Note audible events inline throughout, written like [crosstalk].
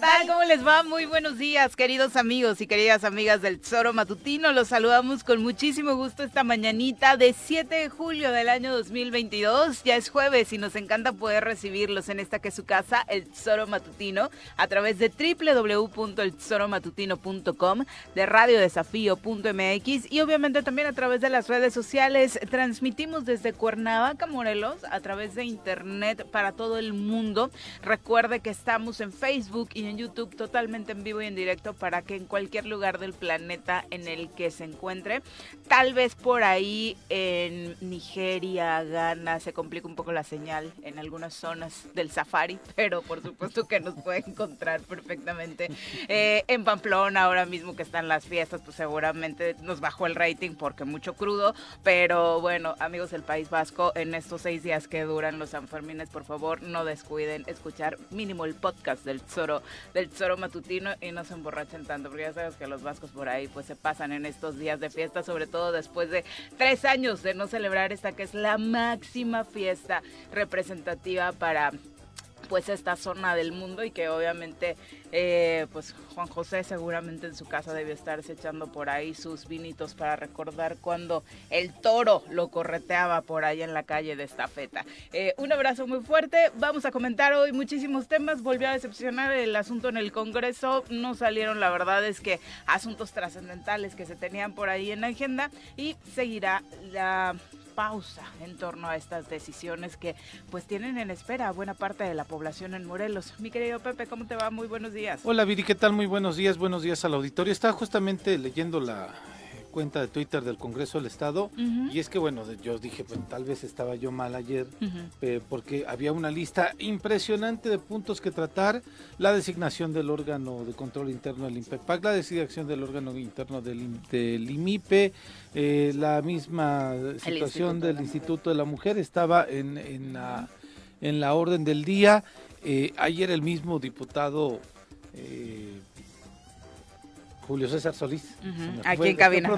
¿qué ¿Cómo les va? Muy buenos días, queridos amigos y queridas amigas del Tesoro Matutino. Los saludamos con muchísimo gusto esta mañanita de 7 de julio del año 2022. Ya es jueves y nos encanta poder recibirlos en esta que es su casa, el Tesoro Matutino, a través de www.eltesoromatutino.com, de radiodesafío.mx y obviamente también a través de las redes sociales. Transmitimos desde Cuernavaca, Morelos, a través de internet para todo el mundo. Recuerde que estamos en Facebook y en YouTube totalmente en vivo y en directo para que en cualquier lugar del planeta en el que se encuentre, tal vez por ahí en Nigeria, Ghana, se complica un poco la señal en algunas zonas del safari, pero por supuesto que nos puede encontrar perfectamente. Eh, en Pamplona, ahora mismo que están las fiestas, pues seguramente nos bajó el rating porque mucho crudo, pero bueno, amigos del País Vasco, en estos seis días que duran los Sanfermines, por favor, no descuiden escuchar mínimo el podcast del Zoro, del Zoro matutino y no se emborrachen tanto, porque ya sabes que los vascos por ahí pues se pasan en estos días de fiesta, sobre todo después de tres años de no celebrar esta que es la máxima fiesta representativa para pues esta zona del mundo y que obviamente eh, pues Juan José seguramente en su casa debe estarse echando por ahí sus vinitos para recordar cuando el toro lo correteaba por ahí en la calle de esta feta. Eh, un abrazo muy fuerte, vamos a comentar hoy muchísimos temas, volvió a decepcionar el asunto en el Congreso, no salieron la verdad es que asuntos trascendentales que se tenían por ahí en la agenda y seguirá la pausa en torno a estas decisiones que pues tienen en espera a buena parte de la población en Morelos. Mi querido Pepe, ¿cómo te va? Muy buenos días. Hola Viri, ¿qué tal? Muy buenos días, buenos días al auditorio. Estaba justamente leyendo la cuenta de Twitter del Congreso del Estado y es que bueno, yo dije, pues tal vez estaba yo mal ayer eh, porque había una lista impresionante de puntos que tratar, la designación del órgano de control interno del INPEPAC, la designación del órgano interno del, del IMIPE, eh, la misma situación del Instituto de la Mujer estaba en, en, la, en la orden del día. Eh, ayer el mismo diputado eh, Julio César Solís. Aquí en cabina.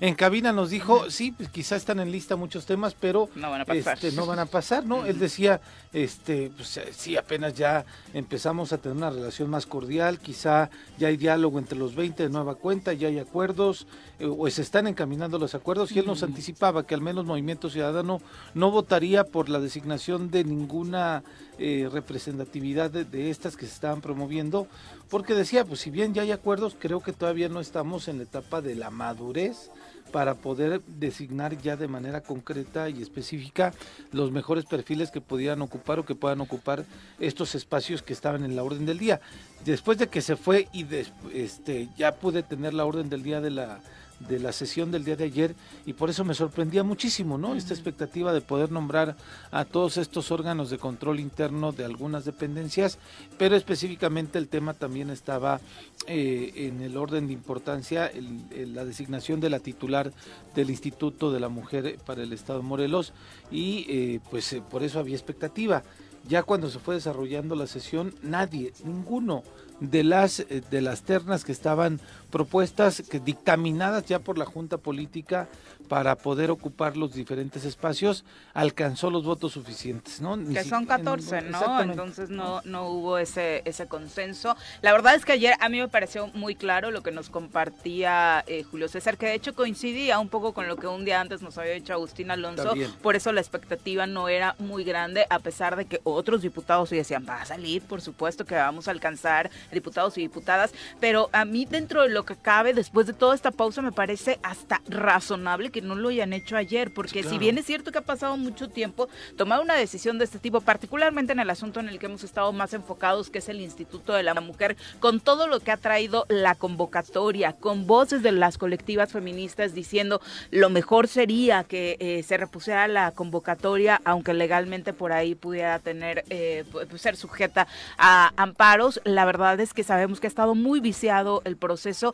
En cabina nos dijo, sí, pues quizá están en lista muchos temas, pero no van a pasar. Este, no van a pasar, ¿no? Él decía, este, pues eh, sí, apenas ya empezamos a tener una relación más cordial, quizá ya hay diálogo entre los 20 de nueva cuenta, ya hay acuerdos, eh, o se están encaminando los acuerdos, y él nos anticipaba que al menos Movimiento Ciudadano no votaría por la designación de ninguna eh, representatividad de, estas que se estaban promoviendo, porque decía, pues si bien ya hay acuerdos, creo que todavía no estamos en la etapa de la madurez para poder designar ya de manera concreta y específica los mejores perfiles que pudieran ocupar o que puedan ocupar estos espacios que estaban en la orden del día. Después de que se fue y este, ya pude tener la orden del día de la de la sesión del día de ayer y por eso me sorprendía muchísimo, ¿no? Esta expectativa de poder nombrar a todos estos órganos de control interno de algunas dependencias, pero específicamente el tema también estaba eh, en el orden de importancia, la designación de la titular del Instituto de la Mujer para el Estado de Morelos y eh, pues eh, por eso había expectativa. Ya cuando se fue desarrollando la sesión, nadie, ninguno de las de las ternas que estaban propuestas que dictaminadas ya por la Junta Política para poder ocupar los diferentes espacios, alcanzó los votos suficientes, ¿no? que son 14, ¿no? Entonces no, no hubo ese, ese consenso. La verdad es que ayer a mí me pareció muy claro lo que nos compartía eh, Julio César, que de hecho coincidía un poco con lo que un día antes nos había dicho Agustín Alonso, por eso la expectativa no era muy grande, a pesar de que otros diputados decían, va a salir, por supuesto que vamos a alcanzar diputados y diputadas, pero a mí dentro de lo que cabe, después de toda esta pausa, me parece hasta razonable que no lo hayan hecho ayer, porque si bien es cierto que ha pasado mucho tiempo, tomar una decisión de este tipo, particularmente en el asunto en el que hemos estado más enfocados, que es el Instituto de la Mujer, con todo lo que ha traído la convocatoria, con voces de las colectivas feministas diciendo lo mejor sería que eh, se repusiera la convocatoria, aunque legalmente por ahí pudiera tener, eh, pues, ser sujeta a amparos, la verdad es que sabemos que ha estado muy viciado el proceso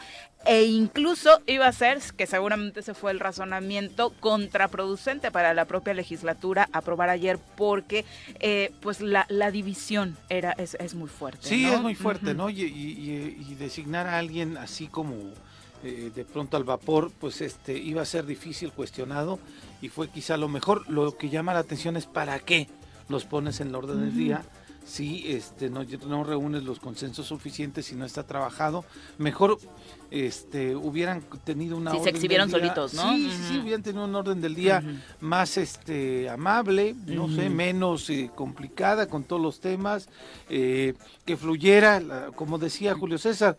e incluso iba a ser, que seguramente se fue el razonamiento, contraproducente para la propia legislatura aprobar ayer porque eh, pues la, división era es, muy fuerte. Sí, es muy fuerte, ¿no? Y, designar a alguien así como eh, de pronto al vapor, pues este iba a ser difícil, cuestionado y fue quizá lo mejor. Lo que llama la atención es para qué los pones en el orden del día si este, no, no reúnes los consensos suficientes y no está trabajado, mejor este, hubieran tenido una sí, se exhibieron solitos, ¿no? Sí, sí, hubieran tenido un orden del día más este, amable, no sé, menos eh, complicada con todos los temas, eh, que fluyera, como decía Julio César,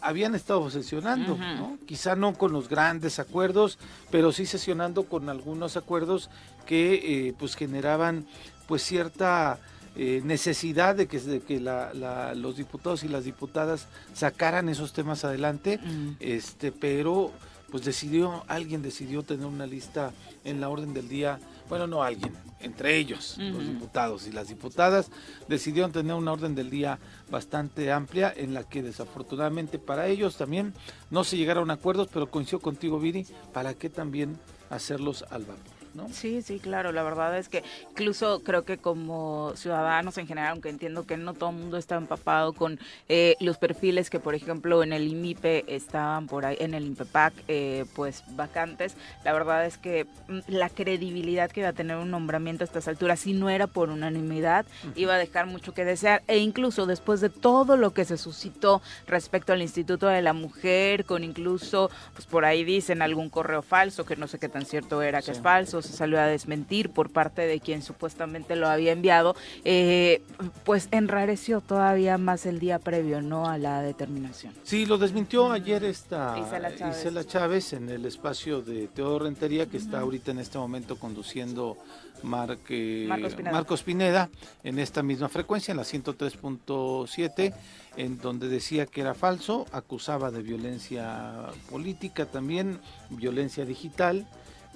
habían estado sesionando, ¿no? quizá no con los grandes acuerdos, pero sí sesionando con algunos acuerdos que eh, pues generaban pues cierta eh, necesidad de que, de que los diputados y las diputadas sacaran esos temas adelante, este, pero pues decidió, alguien decidió tener una lista en la orden del día, bueno, no alguien, entre ellos, los diputados y las diputadas, decidieron tener una orden del día bastante amplia en la que desafortunadamente para ellos también no se llegaron a acuerdos, pero coincido contigo, Viri, para qué también hacerlos al vapor. Sí, sí, claro. La verdad es que incluso creo que como ciudadanos en general, aunque entiendo que no todo el mundo está empapado con eh, los perfiles que, por ejemplo, en el IMIPE estaban por ahí, en el INPEPAC, eh, pues vacantes, la verdad es que mm, la credibilidad que iba a tener un nombramiento a estas alturas, si no era por unanimidad, iba a dejar mucho que desear. E incluso después de todo lo que se suscitó respecto al Instituto de la Mujer, con incluso, pues por ahí dicen algún correo falso, que no sé qué tan cierto era que es falso, se salió a desmentir por parte de quien supuestamente lo había enviado, eh, pues enrareció todavía más el día previo, ¿no? A la determinación. Sí, lo desmintió ayer esta Isela Chávez. en el espacio de Teodoro Rentería, que está ahorita en este momento conduciendo Marque, Marcos, Pineda. en esta misma frecuencia, en la 103.7, en donde decía que era falso, acusaba de violencia política también, violencia digital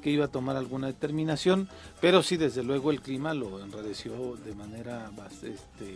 que iba a tomar alguna determinación, pero sí, desde luego, el clima lo enrareció de manera este,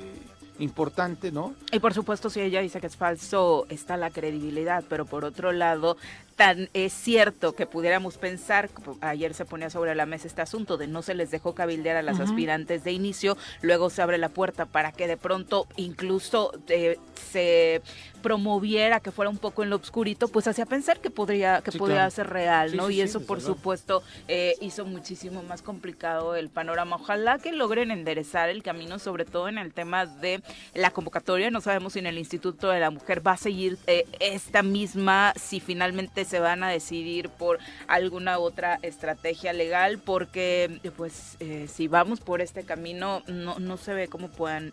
importante, ¿no? Y por supuesto, si ella dice que es falso, está la credibilidad, pero por otro lado, tan es cierto que pudiéramos pensar, ayer se ponía sobre la mesa este asunto de no se les dejó cabildear a las aspirantes de inicio, luego se abre la puerta para que de pronto incluso eh, se promoviera que fuera un poco en lo obscurito, pues hacía pensar que podría que podría ser real, ¿no? y eso por supuesto eh, hizo muchísimo más complicado el panorama. Ojalá que logren enderezar el camino, sobre todo en el tema de la convocatoria. No sabemos si en el Instituto de la Mujer va a seguir eh, esta misma, si finalmente se van a decidir por alguna otra estrategia legal, porque pues eh, si vamos por este camino no, no se ve cómo puedan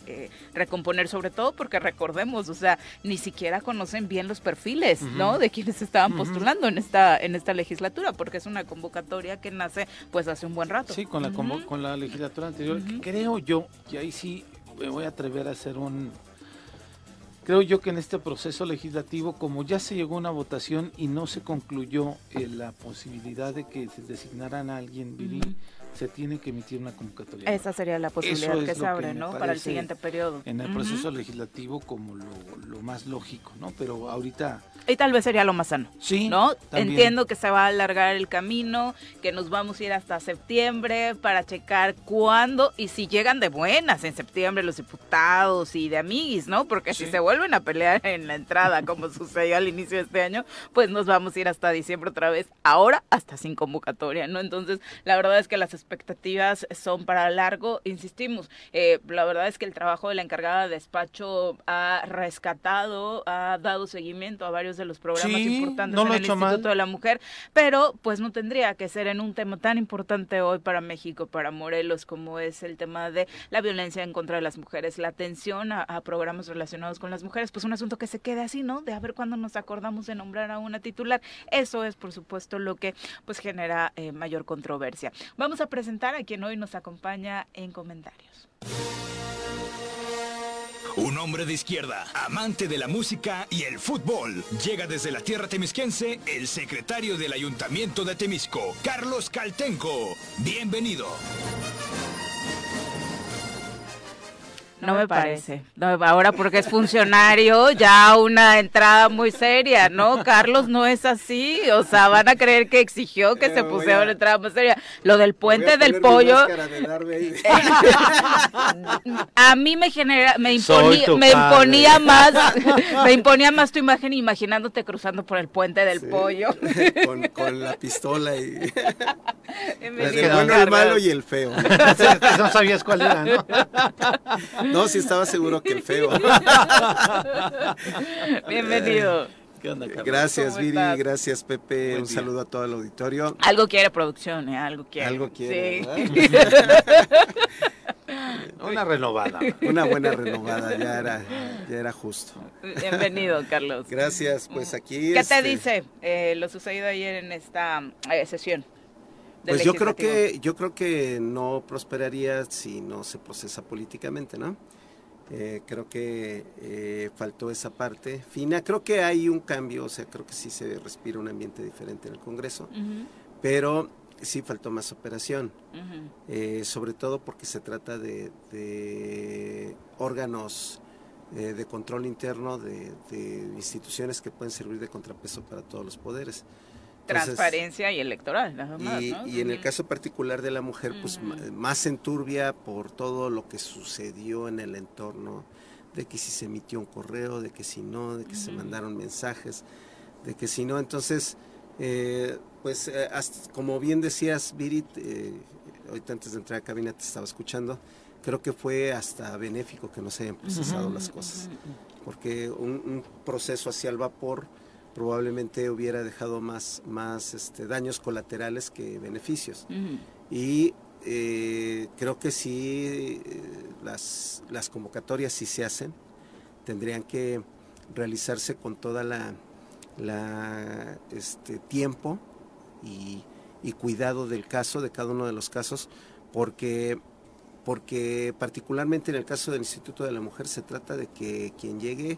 recomponer, sobre todo porque recordemos, o sea, ni siquiera conocen bien los perfiles, ¿no? De quienes estaban postulando en esta en esta legislatura, porque es una convocatoria que nace pues hace un buen rato. Sí, con la con la legislatura anterior. Creo yo, y ahí sí me voy a atrever a hacer un Creo yo que en este proceso legislativo, como ya se llegó a una votación y no se concluyó eh, la posibilidad de que se designaran a alguien, vivir, se tiene que emitir una convocatoria. Esa sería la posibilidad que se abre, ¿no? Para el siguiente periodo. En el proceso legislativo como lo, lo, más lógico, ¿no? Pero ahorita... Y tal vez sería lo más sano, sí, ¿no? Entiendo que se va a alargar el camino, que nos vamos a ir hasta septiembre para checar cuándo y si llegan de buenas en septiembre los diputados y de amiguis, ¿no? Porque si se vuelven a pelear [laughs] en la entrada, como sucedió al inicio de este año, pues nos vamos a ir hasta diciembre otra vez, ahora hasta sin convocatoria, ¿no? Entonces, la verdad es que las expectativas son para largo, insistimos. Eh, la verdad es que el trabajo de la encargada de despacho ha rescatado, ha dado seguimiento a varios de los programas importantes en el Instituto de la Mujer, pero pues no tendría que ser en un tema tan importante hoy para México, para Morelos, como es el tema de la violencia en contra de las mujeres, la atención a, programas relacionados con las mujeres, pues un asunto que se quede así, ¿no? De a ver cuándo nos acordamos de nombrar a una titular. Eso es, por supuesto, lo que pues genera eh, mayor controversia. Vamos a presentar a quien hoy nos acompaña en comentarios. Un hombre de izquierda, amante de la música y el fútbol. Llega desde la tierra temisquense el secretario del Ayuntamiento de Temisco, Carlos Caltenco. Bienvenido. No me parece. ahora porque es funcionario, ya una entrada muy seria, ¿no? Carlos no es así. O sea, van a creer que exigió que se pusiera una entrada más seria. Lo del puente del pollo. [laughs] a mí me genera, me imponía, me imponía más, [laughs] me imponía más tu imagen imaginándote cruzando por el puente del pollo. [laughs] Con, la pistola y. el bueno, el malo y el feo. no sabías cuál era, ¿no? No, sí estaba seguro que el feo. [laughs] Bienvenido. Gracias, Viri, gracias, Pepe. Un saludo a todo el auditorio. Algo quiere producción, ¿eh? Algo quiere. Algo quiere. [laughs] Una renovada. Una buena renovada, ya era, ya era justo. Bienvenido, Carlos. Gracias, pues aquí. ¿Qué te este, dice eh, lo sucedido ayer en esta eh, sesión? Pues yo creo que yo creo que no prosperaría si no se procesa políticamente, ¿no? Eh, creo que eh, faltó esa parte fina. Creo que hay un cambio, o sea, creo que sí se respira un ambiente diferente en el Congreso, pero sí faltó más operación, eh, sobre todo porque se trata de, órganos de control interno, de, instituciones que pueden servir de contrapeso para todos los poderes. Transparencia y electoral, y, en el caso particular de la mujer, pues más enturbia por todo lo que sucedió en el entorno, de que si se emitió un correo, de que si no, de que se mandaron mensajes, de que si no, entonces, eh, pues eh, como bien decías, Virit, eh, ahorita antes de entrar a cabina te estaba escuchando, creo que fue hasta benéfico que no se hayan procesado las cosas, porque un proceso hacia el vapor, probablemente hubiera dejado más, más este, daños colaterales que beneficios. Y eh, creo que sí, eh, las, las convocatorias si se hacen, tendrían que realizarse con toda la, la este, tiempo y, y, cuidado del caso, de cada uno de los casos, porque, porque particularmente en el caso del Instituto de la Mujer se trata de que quien llegue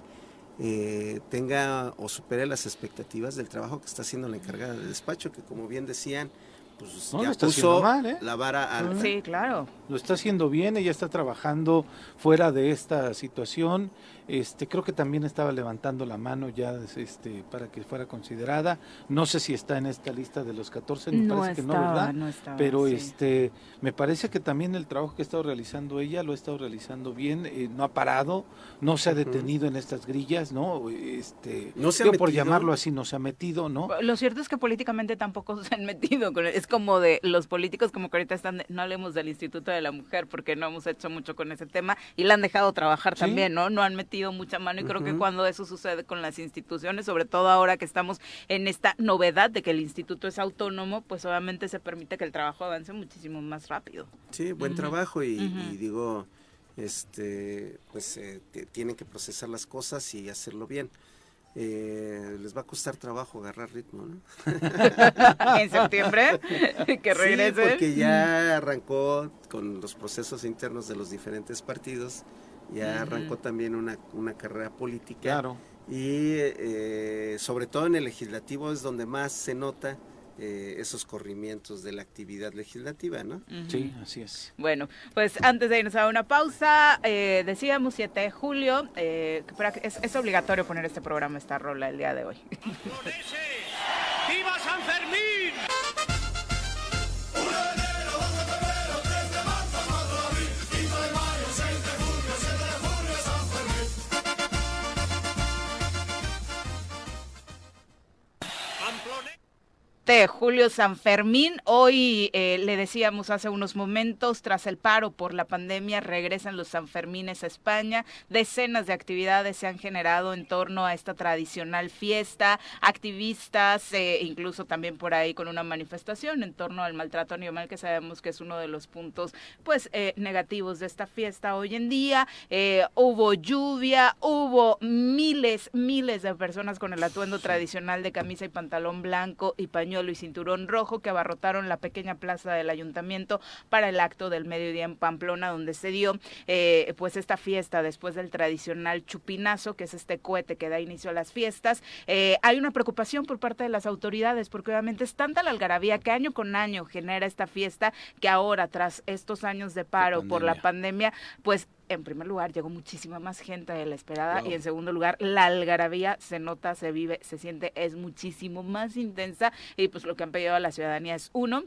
eh, tenga o supere las expectativas del trabajo que está haciendo la encargada de despacho, que como bien decían, pues ya puso mal, ¿eh? la vara alta. Sí, claro. Lo está haciendo bien, ella está trabajando fuera de esta situación este, creo que también estaba levantando la mano ya este, para que fuera considerada. No sé si está en esta lista de los 14, me parece que no, ¿verdad? Pero este, me parece que también el trabajo que ha estado realizando ella lo ha estado realizando bien, eh, no ha parado, no se ha detenido en estas grillas, ¿no? Este, no se ha por llamarlo así, no se ha metido, ¿no? Lo cierto es que políticamente tampoco [laughs] se han metido. Es como de los políticos, como que ahorita están, no hablemos del Instituto de la Mujer porque no hemos hecho mucho con ese tema y la han dejado trabajar también, ¿no? No han metido mucha mano y creo que cuando eso sucede con las instituciones, sobre todo ahora que estamos en esta novedad de que el instituto es autónomo, pues obviamente se permite que el trabajo avance muchísimo más rápido. Sí, buen trabajo y, digo, este, pues eh, tienen que procesar las cosas y hacerlo bien. Eh, les va a costar trabajo agarrar ritmo, ¿no? [laughs] en septiembre, [laughs] que regresen. Sí, porque ya arrancó con los procesos internos de los diferentes partidos ya arrancó también una, una, carrera política. Claro. Y eh, sobre todo en el legislativo es donde más se nota eh, esos corrimientos de la actividad legislativa, ¿no? Sí, así es. Bueno, pues antes de irnos a una pausa, eh, decíamos 7 de julio, es, es, obligatorio poner este programa, esta rola el día de hoy. Julio San Fermín. Hoy eh, le decíamos hace unos momentos, tras el paro por la pandemia, regresan los Sanfermines a España. Decenas de actividades se han generado en torno a esta tradicional fiesta. Activistas, eh, incluso también por ahí con una manifestación en torno al maltrato animal, que sabemos que es uno de los puntos pues eh, negativos de esta fiesta hoy en día. hubo lluvia, hubo miles, miles de personas con el atuendo tradicional de camisa y pantalón blanco y pañuelo y cinturón rojo que abarrotaron la pequeña plaza del ayuntamiento para el acto del mediodía en Pamplona, donde se dio eh, pues esta fiesta después del tradicional chupinazo, que es este cohete que da inicio a las fiestas. Eh, hay una preocupación por parte de las autoridades, porque obviamente es tanta la algarabía que año con año genera esta fiesta que ahora, tras estos años de paro por la pandemia, pues en primer lugar, llegó muchísima más gente de la esperada y en segundo lugar, la algarabía se nota, se vive, se siente, es muchísimo más intensa y pues lo que han pedido a la ciudadanía es uno,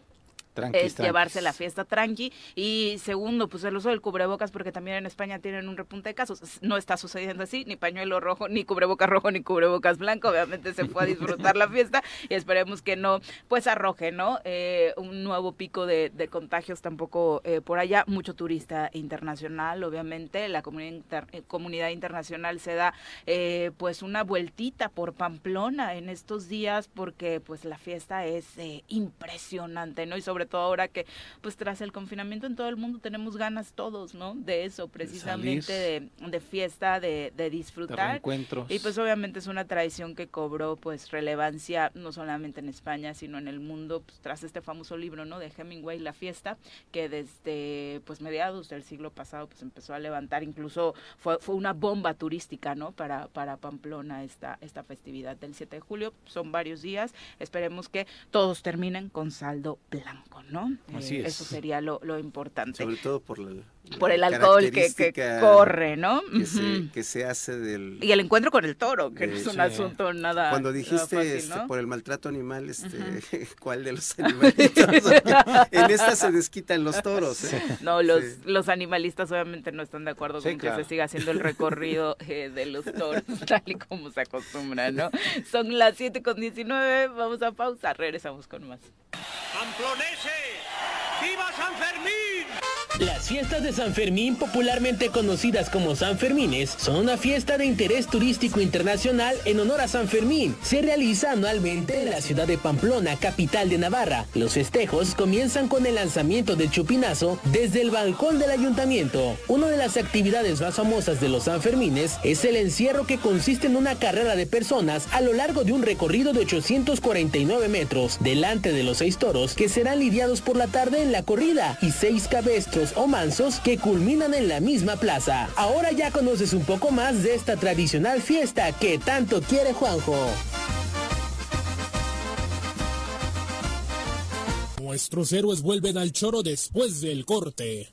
es llevarse la fiesta tranqui. Y segundo, pues el uso del cubrebocas, porque también en España tienen un repunte de casos. No está sucediendo así, ni pañuelo rojo, ni cubrebocas rojo, ni cubrebocas blanco. Obviamente se fue a disfrutar la fiesta y esperemos que no, pues arroje, ¿no? Eh, un nuevo pico de, contagios tampoco eh, por allá. Mucho turista internacional, obviamente. La comunidad, eh, comunidad internacional se da, pues, una vueltita por Pamplona en estos días porque, pues, la fiesta es impresionante, ¿no? Y sobre todo ahora que pues tras el confinamiento en todo el mundo tenemos ganas todos, ¿no? De eso, precisamente de, fiesta, de, disfrutar. y pues obviamente es una tradición que cobró pues relevancia no solamente en España, sino en el mundo, pues, tras este famoso libro, ¿no? De Hemingway, La Fiesta, que desde pues mediados del siglo pasado pues empezó a levantar, incluso fue, fue una bomba turística, ¿no? Para, para Pamplona esta, esta festividad del 7 de julio. Son varios días, esperemos que todos terminen con saldo blanco. ¿No? Así eh, Eso sería lo, lo importante. Sobre todo por la, por el alcohol que, corre, ¿no? Que, se, hace del... Y el encuentro con el toro, que no es un asunto nada Cuando dijiste este, por el maltrato animal, este, [laughs] ¿cuál de los animalistas? [laughs] en esta se desquitan los toros. ¿eh? No, los, los animalistas obviamente no están de acuerdo con que se siga haciendo el recorrido [laughs] eh, de los toros, tal y como se acostumbra, ¿no? Son las 7 con 19, vamos a pausa, regresamos con más. ¡Amploneses! ¡Viva San Fermín! Las fiestas de San Fermín, popularmente conocidas como San Fermines, son una fiesta de interés turístico internacional en honor a San Fermín. Se realiza anualmente en la ciudad de Pamplona, capital de Navarra. Los festejos comienzan con el lanzamiento del chupinazo desde el balcón del ayuntamiento. Una de las actividades más famosas de los San Fermines es el encierro que consiste en una carrera de personas a lo largo de un recorrido de 849 metros, delante de los seis toros que serán lidiados por la tarde en la corrida y seis cabestros o mansos que culminan en la misma plaza. Ahora ya conoces un poco más de esta tradicional fiesta que tanto quiere Juanjo. Nuestros héroes vuelven al choro después del corte.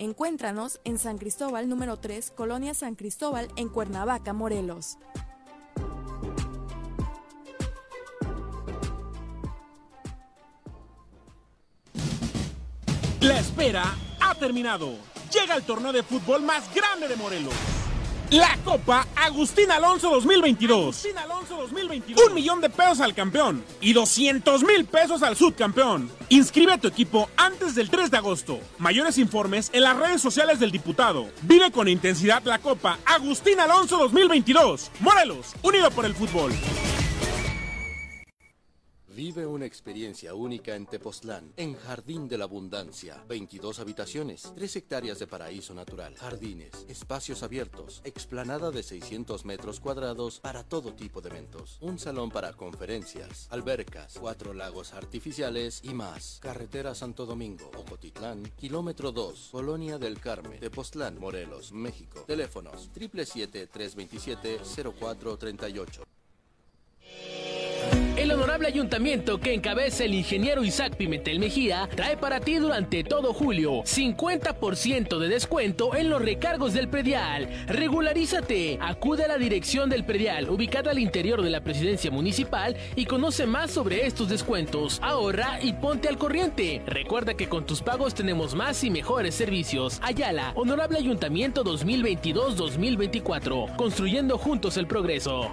Encuéntranos en San Cristóbal número 3, Colonia San Cristóbal, en Cuernavaca, Morelos. La espera ha terminado. Llega el torneo de fútbol más grande de Morelos. La Copa Agustín Alonso 2022. Un millón de pesos al campeón y 200 mil pesos al subcampeón. Inscribe a tu equipo antes del 3 de agosto. Mayores informes en las redes sociales del diputado. Vive con intensidad la Copa Agustín Alonso 2022. Morelos, unido por el fútbol. Vive una experiencia única en Tepoztlán, en Jardín de la Abundancia. 22 habitaciones, 3 hectáreas de paraíso natural, jardines, espacios abiertos, explanada de 600 metros cuadrados para todo tipo de eventos. Un salón para conferencias, albercas, cuatro lagos artificiales y más. Carretera Santo Domingo, Ocotitlán, kilómetro 2, Colonia del Carmen, Tepoztlán, Morelos, México. Teléfonos 777-327-0438. El honorable ayuntamiento que encabeza el ingeniero Isaac Pimentel Mejía trae para ti durante todo julio 50% de descuento en los recargos del predial. Regularízate. Acude a la dirección del predial ubicada al interior de la presidencia municipal y conoce más sobre estos descuentos. Ahorra y ponte al corriente. Recuerda que con tus pagos tenemos más y mejores servicios. Ayala, Honorable Ayuntamiento 2022-2024. Construyendo juntos el progreso.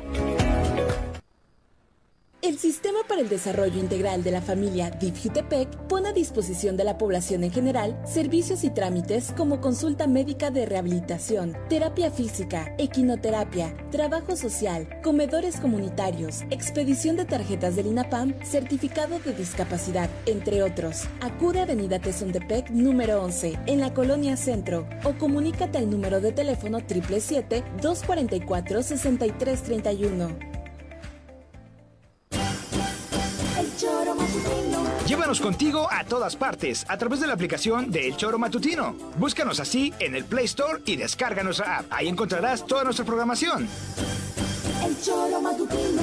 El Sistema para el Desarrollo Integral de la Familia DIF-JUTEPEC pone a disposición de la población en general servicios y trámites como consulta médica de rehabilitación, terapia física, equinoterapia, trabajo social, comedores comunitarios, expedición de tarjetas del INAPAM, certificado de discapacidad, entre otros. Acude Avenida Tezontepec número 11, en la Colonia Centro, o comunícate al número de teléfono 777-244-6331. Llévanos contigo a todas partes a través de la aplicación de El Choro Matutino. Búscanos así en el Play Store y descarga nuestra app. Ahí encontrarás toda nuestra programación. El Choro Matutino.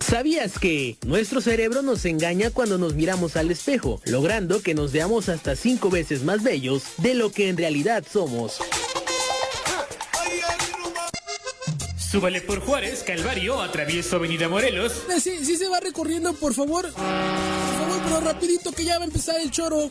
¿Sabías que nuestro cerebro nos engaña cuando nos miramos al espejo, logrando que nos veamos hasta cinco veces más bellos de lo que en realidad somos? Súbale por Juárez, Calvario, atravieso Avenida Morelos. Sí, sí se va recorriendo, por favor. Pero rapidito que ya va a empezar el choro.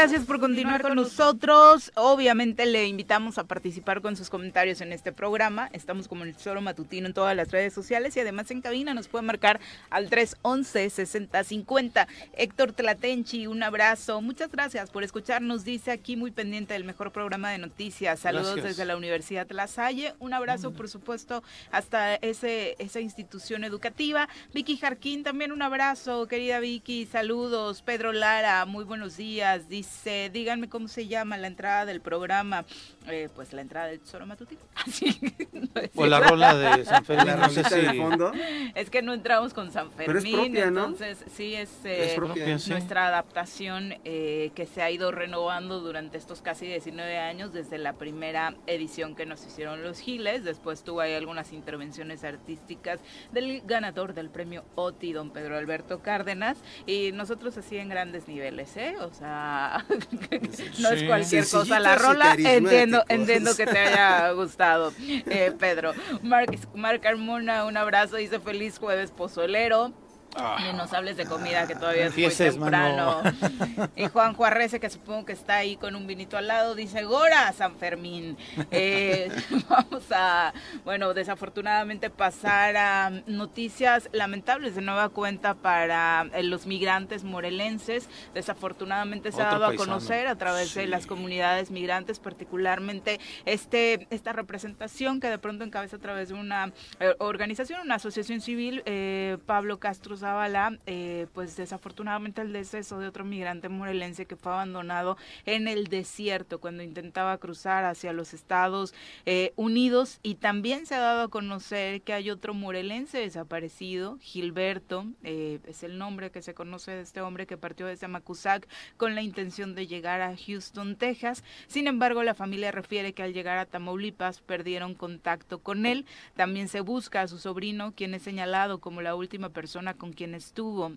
Gracias por continuar con nosotros. Obviamente le invitamos a participar con sus comentarios en este programa. Estamos como el Choro Matutino en todas las redes sociales y además en cabina nos puede marcar al 311-6050. Héctor Tlatenchi, un abrazo. Muchas gracias por escucharnos. Dice aquí muy pendiente del mejor programa de noticias. Saludos desde la Universidad La Salle. Un abrazo, por supuesto, hasta ese, esa institución educativa. Vicky Jarquín, también un abrazo, querida Vicky. Saludos. Pedro Lara, muy buenos días dice, díganme cómo se llama la entrada del programa. Eh, pues la entrada del Tesoro Matutino. [laughs] o la rola de San Fermín. Es que no entramos con San Fermín, entonces sí es, eh, nuestra adaptación eh, que se ha ido renovando durante estos casi 19 años, desde la primera edición que nos hicieron los Giles. Después tuvo ahí algunas intervenciones artísticas del ganador del premio OTI, don Pedro Alberto Cárdenas. Y nosotros así en grandes niveles, ¿eh? O sea, [laughs] no es cualquier cosa la rola. Entiendo, entiendo que te haya [laughs] gustado, eh, Pedro. Mark, Mark Armona, un abrazo, dice feliz jueves pozolero. Ah. nos hables de comida que todavía es muy temprano. Y Juan Juarrece, que supongo que está ahí con un vinito al lado, dice Gora San Fermín. Eh, [laughs] vamos a, bueno, desafortunadamente pasar a noticias lamentables de nueva cuenta para eh, los migrantes morelenses. Desafortunadamente se ha dado a conocer a través de las comunidades migrantes, particularmente este esta representación que de pronto encabeza a través de una eh, organización, una asociación civil, Pablo Castro Zavala, eh, pues desafortunadamente el deceso de otro migrante morelense que fue abandonado en el desierto cuando intentaba cruzar hacia los Estados eh, Unidos y también se ha dado a conocer que hay otro morelense desaparecido, Gilberto, eh, es el nombre que se conoce de este hombre que partió desde Macusac con la intención de llegar a Houston, Texas. Sin embargo, la familia refiere que al llegar a Tamaulipas perdieron contacto con él. También se busca a su sobrino, quien es señalado como la última persona con quien estuvo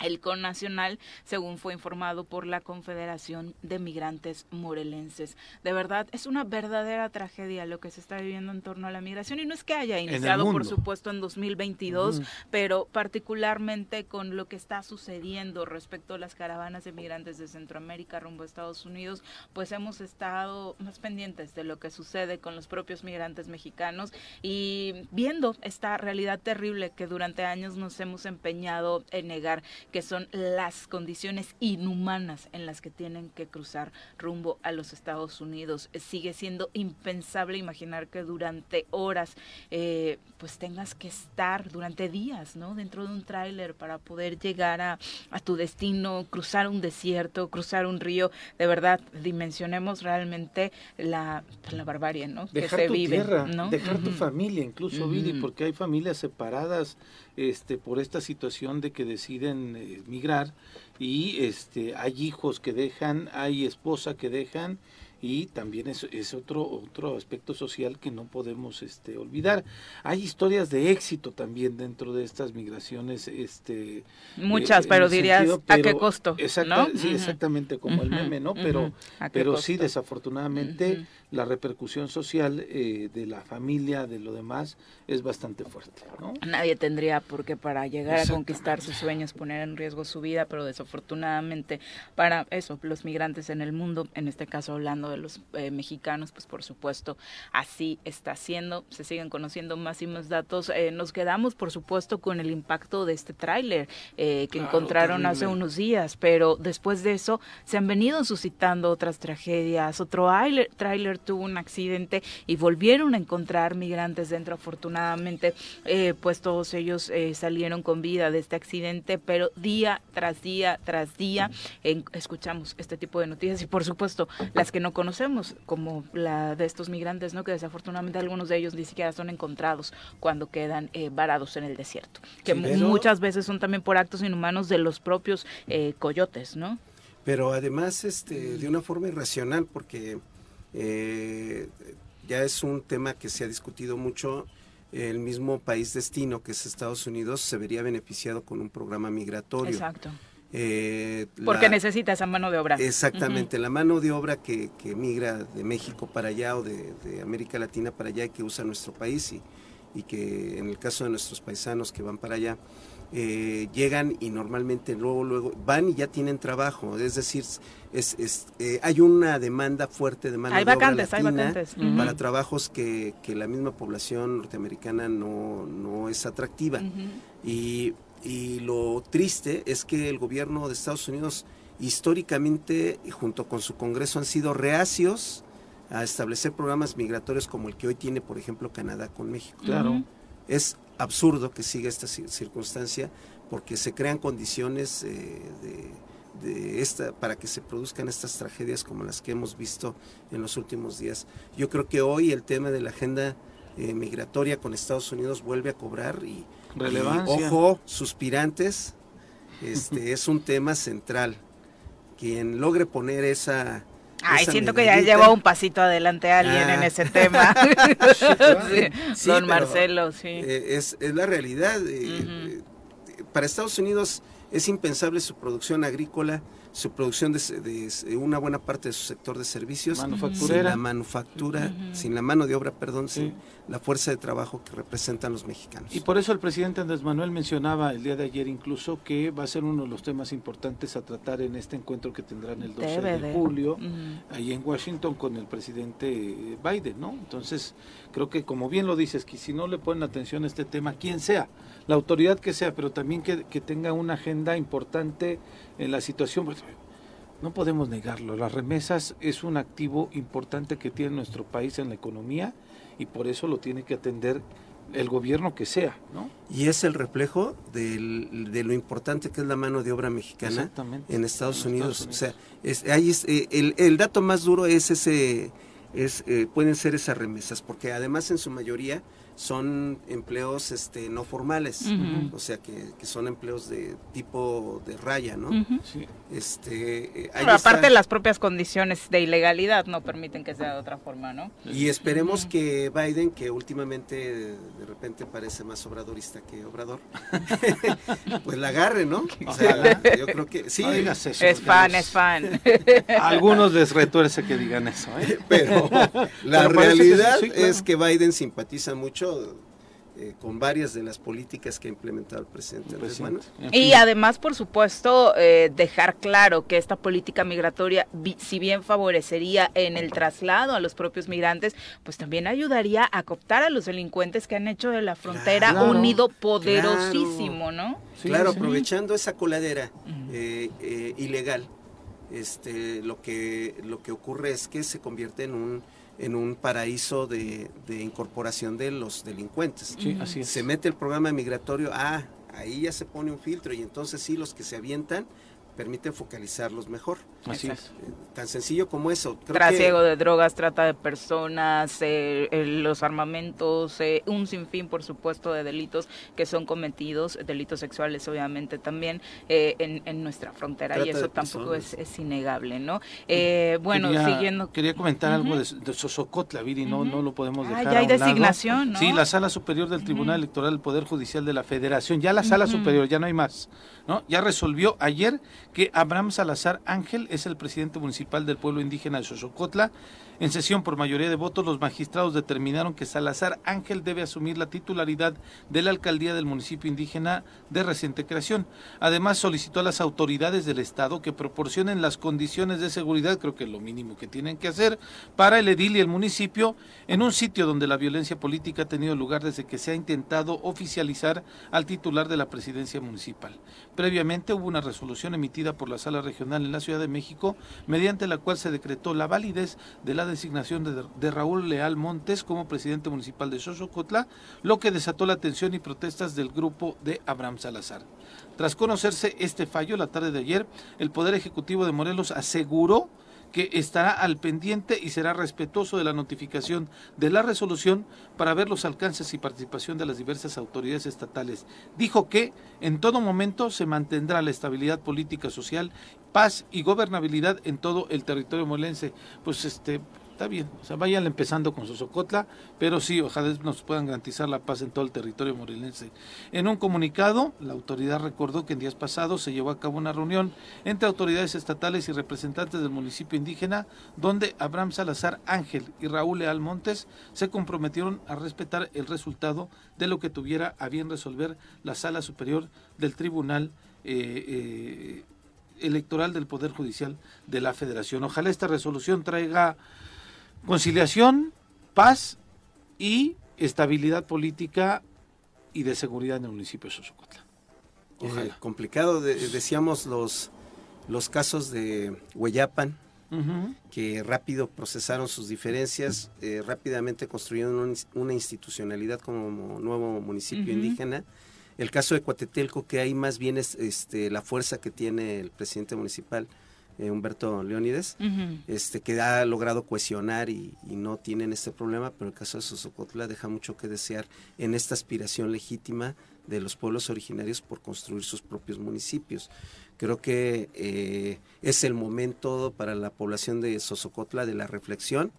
el nacional, según fue informado por la Confederación de Migrantes Morelenses. De verdad, es una verdadera tragedia lo que se está viviendo en torno a la migración y no es que haya iniciado, por supuesto, en 2022, pero particularmente con lo que está sucediendo respecto a las caravanas de migrantes de Centroamérica rumbo a Estados Unidos, pues hemos estado más pendientes de lo que sucede con los propios migrantes mexicanos y viendo esta realidad terrible que durante años nos hemos empeñado en negar que son las condiciones inhumanas en las que tienen que cruzar rumbo a los Estados Unidos. Sigue siendo impensable imaginar que durante horas eh, pues tengas que estar durante días, ¿no? Dentro de un tráiler para poder llegar a, tu destino, cruzar un desierto, cruzar un río. De verdad, dimensionemos realmente la, la barbarie, ¿no? Dejar que se tu vive, tierra, dejar tu familia, incluso, Viri, porque hay familias separadas este, por esta situación de que deciden eh, migrar y este, hay hijos que dejan, hay esposa que dejan y también es, es, otro otro aspecto social que no podemos este olvidar. Hay historias de éxito también dentro de estas migraciones este muchas eh, pero dirías a qué costo sí exactamente como el meme no pero pero sí desafortunadamente la repercusión social eh, de la familia de lo demás es bastante fuerte ¿no? nadie tendría por qué para llegar a conquistar sus sueños poner en riesgo su vida pero desafortunadamente para eso los migrantes en el mundo en este caso hablando de los eh, mexicanos, pues por supuesto así está siendo. Se siguen conociendo más y más datos. Eh, nos quedamos, por supuesto, con el impacto de este tráiler eh, que encontraron hace unos días, pero después de eso se han venido suscitando otras tragedias. Otro tráiler tuvo un accidente y volvieron a encontrar migrantes dentro. Afortunadamente, pues todos ellos salieron con vida de este accidente, pero día tras día tras día escuchamos este tipo de noticias y por supuesto las que no conocemos, como la de estos migrantes, ¿no? que desafortunadamente algunos de ellos ni siquiera son encontrados cuando quedan eh, varados en el desierto, que muchas veces son también por actos inhumanos de los propios eh, coyotes, ¿no? Pero además este, de una forma irracional, porque eh, ya es un tema que se ha discutido mucho el mismo país destino, que es Estados Unidos, se vería beneficiado con un programa migratorio. Exacto. Eh, Porque necesita esa mano de obra. Exactamente, la mano de obra que, que, migra de México para allá o de, América Latina para allá y que usa nuestro país y, y, que en el caso de nuestros paisanos que van para allá, eh, llegan y normalmente luego, luego van y ya tienen trabajo, es decir, es, es eh, hay una demanda fuerte de mano de obra latina para trabajos que, que, la misma población norteamericana no, no es atractiva. Y y lo triste es que el gobierno de Estados Unidos históricamente, junto con su Congreso, han sido reacios a establecer programas migratorios como el que hoy tiene, por ejemplo, Canadá con México. Claro. Es absurdo que siga esta circunstancia porque se crean condiciones eh, de, esta, para que se produzcan estas tragedias como las que hemos visto en los últimos días. Yo creo que hoy el tema de la agenda eh, migratoria con Estados Unidos vuelve a cobrar y ojo, suspirantes, este [laughs] es un tema central. Quien logre poner esa Ay, siento que ya lleva un pasito adelante alguien en ah. ese tema. [laughs] Don Marcelo, sí. Eh, es, es, la realidad. Eh, para Estados Unidos es impensable su producción agrícola su producción de, una buena parte de su sector de servicios, sin la manufactura, sin la mano de obra, perdón, sin la fuerza de trabajo que representan los mexicanos. Y por eso el presidente Andrés Manuel mencionaba el día de ayer incluso que va a ser uno de los temas importantes a tratar en este encuentro que tendrán el 12 de, julio, ahí en Washington con el presidente Biden, ¿no? Entonces, creo que como bien lo dices, que si no le ponen atención a este tema, quien sea, la autoridad que sea, pero también que, que tenga una agenda importante en la situación, no podemos negarlo, las remesas es un activo importante que tiene nuestro país en la economía y por eso lo tiene que atender el gobierno que sea, ¿no? Y es el reflejo de lo importante que es la mano de obra mexicana en Estados, Unidos. O sea, es, ahí eh, el, el, dato más duro es ese, es, eh, pueden ser esas remesas, porque además en su mayoría son empleos este, no formales, o sea que, son empleos de tipo de raya, ¿no? este, eh, aparte las propias condiciones de ilegalidad no permiten que sea de otra forma, ¿no? Y esperemos que Biden, que últimamente de repente parece más obradorista que obrador, [laughs] pues la agarre, ¿no? [laughs] O sea, yo creo que sí. es fan, es [laughs] fan. algunos les retuerce que digan eso, ¿eh? Pero la realidad es que Biden simpatiza mucho eh, con varias de las políticas que ha implementado el presidente Y además, por supuesto, eh, dejar claro que esta política migratoria, si bien favorecería en el traslado a los propios migrantes, pues también ayudaría a cooptar a los delincuentes que han hecho de la frontera un nido poderosísimo, ¿no? claro, aprovechando esa coladera eh, ilegal, este, lo que lo que ocurre es que se convierte en un en un paraíso de, incorporación de los delincuentes. así Se mete el programa migratorio, ah, ahí ya se pone un filtro y entonces sí los que se avientan permiten focalizarlos mejor. Así es. Eh, tan sencillo como eso. Trasiego de drogas, trata de personas, eh, los armamentos, eh, un sinfín, por supuesto, de delitos que son cometidos, delitos sexuales obviamente también en, nuestra frontera y eso tampoco es, innegable, ¿no? bueno, siguiendo. Quería comentar algo de, Sosocotla, Viri, no, no lo podemos ah, dejar. Ah, ya hay designación, ¿no? Sí, la Sala Superior del Tribunal Electoral del Poder Judicial de la Federación, ya la Sala Superior, ya no hay más, ¿no? Ya resolvió ayer que Abraham Salazar Ángel es el presidente municipal del pueblo indígena de Xochocotla. En sesión por mayoría de votos, los magistrados determinaron que Salazar Ángel debe asumir la titularidad de la alcaldía del municipio indígena de reciente creación. Además, solicitó a las autoridades del Estado que proporcionen las condiciones de seguridad, creo que es lo mínimo que tienen que hacer, para el edil y el municipio en un sitio donde la violencia política ha tenido lugar desde que se ha intentado oficializar al titular de la presidencia municipal. Previamente hubo una resolución emitida por la Sala Regional en la Ciudad de México, mediante la cual se decretó la validez de la designación de, Raúl Leal Montes como presidente municipal de Xochocotla, lo que desató la atención y protestas del grupo de Abraham Salazar. Tras conocerse este fallo la tarde de ayer, el Poder Ejecutivo de Morelos aseguró que estará al pendiente y será respetuoso de la notificación de la resolución para ver los alcances y participación de las diversas autoridades estatales. Dijo que en todo momento se mantendrá la estabilidad política, social, paz y gobernabilidad en todo el territorio molense. Pues este está bien, o sea, vayan empezando con Sosocotla, pero sí, ojalá nos puedan garantizar la paz en todo el territorio morelense. En un comunicado, la autoridad recordó que en días pasados se llevó a cabo una reunión entre autoridades estatales y representantes del municipio indígena, donde Abraham Salazar Ángel y Raúl Leal Montes se comprometieron a respetar el resultado de lo que tuviera a bien resolver la Sala Superior del Tribunal eh, eh, Electoral del Poder Judicial de la Federación. Ojalá esta resolución traiga conciliación, paz y estabilidad política y de seguridad en el municipio de Sosocotla. Eh, complicado, decíamos los, los casos de Hueyapan, que rápido procesaron sus diferencias, eh, rápidamente construyeron una institucionalidad como nuevo municipio indígena. El caso de Coatetelco, que ahí más bien es este, la fuerza que tiene el presidente municipal, eh, Humberto Leónides, este, que ha logrado cohesionar y, no tienen este problema, pero el caso de Sosocotla deja mucho que desear en esta aspiración legítima de los pueblos originarios por construir sus propios municipios. Creo que eh, es el momento para la población de Sosocotla de la reflexión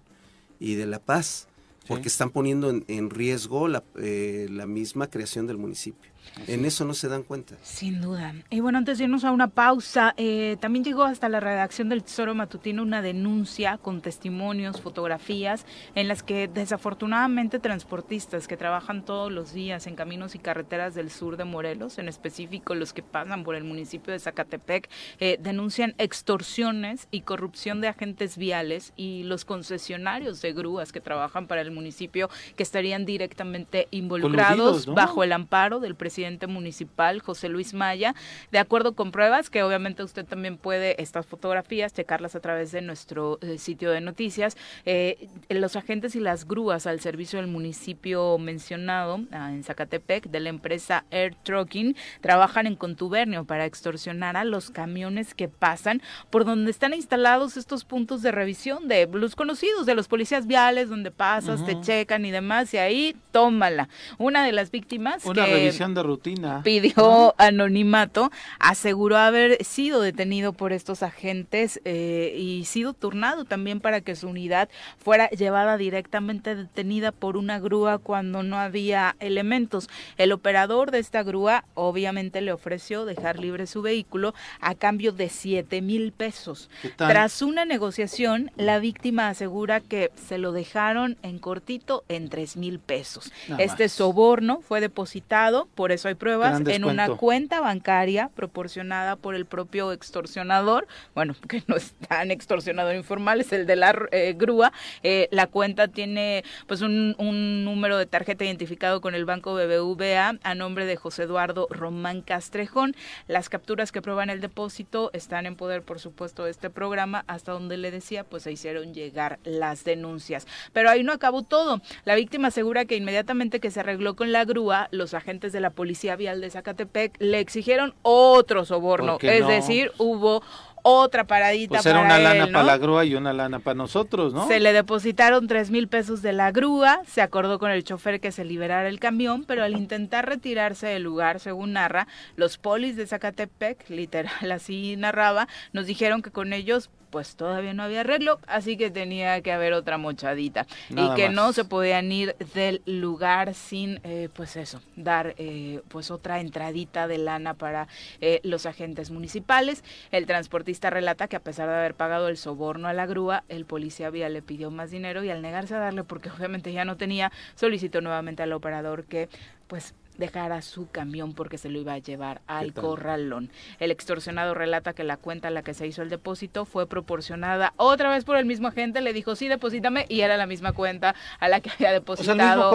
y de la paz, porque están poniendo en, riesgo la, eh, la misma creación del municipio en eso no se dan cuenta. Sin duda. Y bueno, antes de irnos a una pausa, eh, también llegó hasta la redacción del Tesoro Matutino una denuncia con testimonios, fotografías, en las que desafortunadamente transportistas que trabajan todos los días en caminos y carreteras del sur de Morelos, en específico los que pasan por el municipio de Zacatepec, eh, denuncian extorsiones y corrupción de agentes viales y los concesionarios de grúas que trabajan para el municipio que estarían directamente involucrados bajo el amparo del presidente presidente municipal, José Luis Maya, de acuerdo con pruebas que obviamente usted también puede, estas fotografías, checarlas a través de nuestro eh, sitio de noticias, eh, los agentes y las grúas al servicio del municipio mencionado ah, en Zacatepec de la empresa Air Trucking trabajan en contubernio para extorsionar a los camiones que pasan por donde están instalados estos puntos de revisión de los conocidos, de los policías viales, donde pasas, te checan y demás, y ahí tómala. Una de las víctimas Una revisión de rutina. Pidió anonimato, aseguró haber sido detenido por estos agentes eh, y sido turnado también para que su unidad fuera llevada directamente detenida por una grúa cuando no había elementos. El operador de esta grúa obviamente le ofreció dejar libre su vehículo a cambio de 7 mil pesos. Tras una negociación, la víctima asegura que se lo dejaron en cortito en 3 mil pesos. este soborno fue depositado por eso hay pruebas, en una cuenta bancaria proporcionada por el propio extorsionador, bueno, [laughs] que no es tan extorsionador informal, es el de la eh, grúa, eh, la cuenta tiene pues un, un, número de tarjeta identificado con el banco BBVA a nombre de José Eduardo Román Castrejón. Las capturas que prueban el depósito están en poder, por supuesto, de este programa, hasta donde le decía, pues se hicieron llegar las denuncias. Pero ahí no acabó todo. La víctima asegura que inmediatamente que se arregló con la grúa, los agentes de la policía Policía Vial de Zacatepec le exigieron otro soborno, es decir, hubo otra paradita pues era una lana para la grúa y una lana para nosotros, ¿no? Se le depositaron tres mil pesos de la grúa, se acordó con el chofer que se liberara el camión, pero al intentar retirarse del lugar, según narra, los polis de Zacatepec, literal [laughs] así narraba, nos dijeron que con ellos pues todavía no había arreglo, así que tenía que haber otra mochadita y que no se podían ir del lugar sin, eh, pues eso, dar eh, pues otra entradita de lana para eh, los agentes municipales. El transportista relata que a pesar de haber pagado el soborno a la grúa, el policía había le pidió más dinero y al negarse a darle, porque obviamente ya no tenía, solicitó nuevamente al operador que pues dejara su camión porque se lo iba a llevar al corralón. El extorsionado relata que la cuenta a la que se hizo el depósito fue proporcionada otra vez por el mismo agente, le dijo sí, deposítame y era la misma cuenta a la que había depositado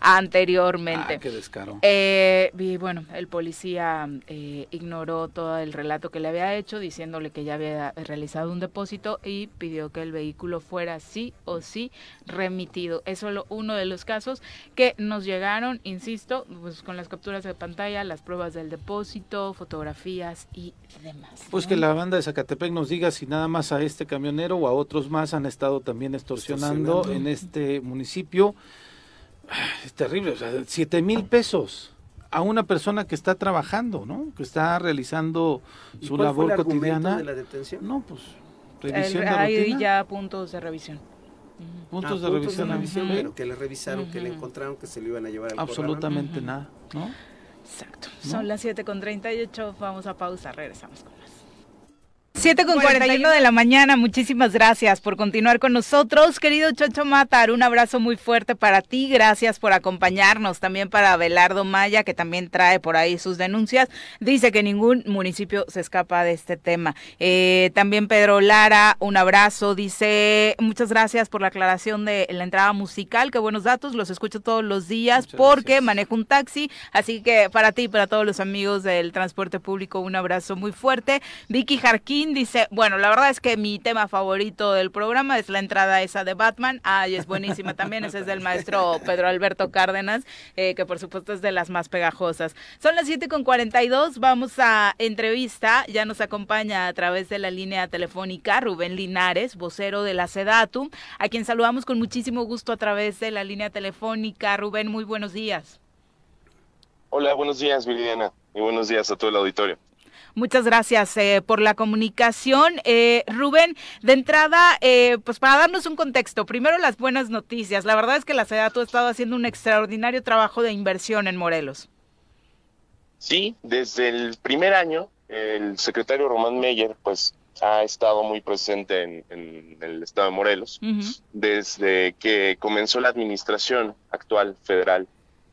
anteriormente. Ah, qué descaro. Eh, y bueno, el policía eh, ignoró todo el relato que le había hecho diciéndole que ya había realizado un depósito y pidió que el vehículo fuera sí o sí remitido. Es solo uno de los casos que nos llegaron, insisto, pues con las capturas de pantalla, las pruebas del depósito, fotografías y demás. Pues que la banda de Zacatepec nos diga si nada más a este camionero o a otros más han estado también extorsionando, en este municipio. Es terrible, o sea, siete mil pesos a una persona que está trabajando, ¿no? Que está realizando su labor cotidiana. De la detención? No, pues revisión de Hay ya puntos de revisión. Puntos, de, ah, revisión, pero que le revisaron, que le encontraron que se lo iban a llevar al Absolutamente nada, ¿no? Exacto. Son las 7 con 38, vamos a pausa, regresamos con. 7 con 41 de la mañana, muchísimas gracias por continuar con nosotros. Querido Chocho Matar, un abrazo muy fuerte para ti, gracias por acompañarnos. También para Belardo Maya, que también trae por ahí sus denuncias. Dice que ningún municipio se escapa de este tema. Eh, también Pedro Lara, un abrazo. Dice, muchas gracias por la aclaración de la entrada musical, qué buenos datos, los escucho todos los días porque manejo un taxi. Así que para ti y para todos los amigos del transporte público, un abrazo muy fuerte. Vicky Jarquín dice, bueno, la verdad es que mi tema favorito del programa es la entrada esa de Batman. Ay, es buenísima también. Ese es del maestro Pedro Alberto Cárdenas, eh, que por supuesto es de las más pegajosas. Son las 7 con 42. Vamos a entrevista. Ya nos acompaña a través de la línea telefónica Rubén Linares, vocero de la SEDATUM, a quien saludamos con muchísimo gusto a través de la línea telefónica. Rubén, muy buenos días. Hola, buenos días, Viridiana, y buenos días a todo el auditorio. Muchas gracias eh, por la comunicación. Eh, Rubén, de entrada, eh, pues para darnos un contexto, primero las buenas noticias. La verdad es que la SEDATU ha estado haciendo un extraordinario trabajo de inversión en Morelos. Sí, desde el primer año, el secretario Román Meyer, pues ha estado muy presente en, el estado de Morelos. Desde que comenzó la administración actual federal,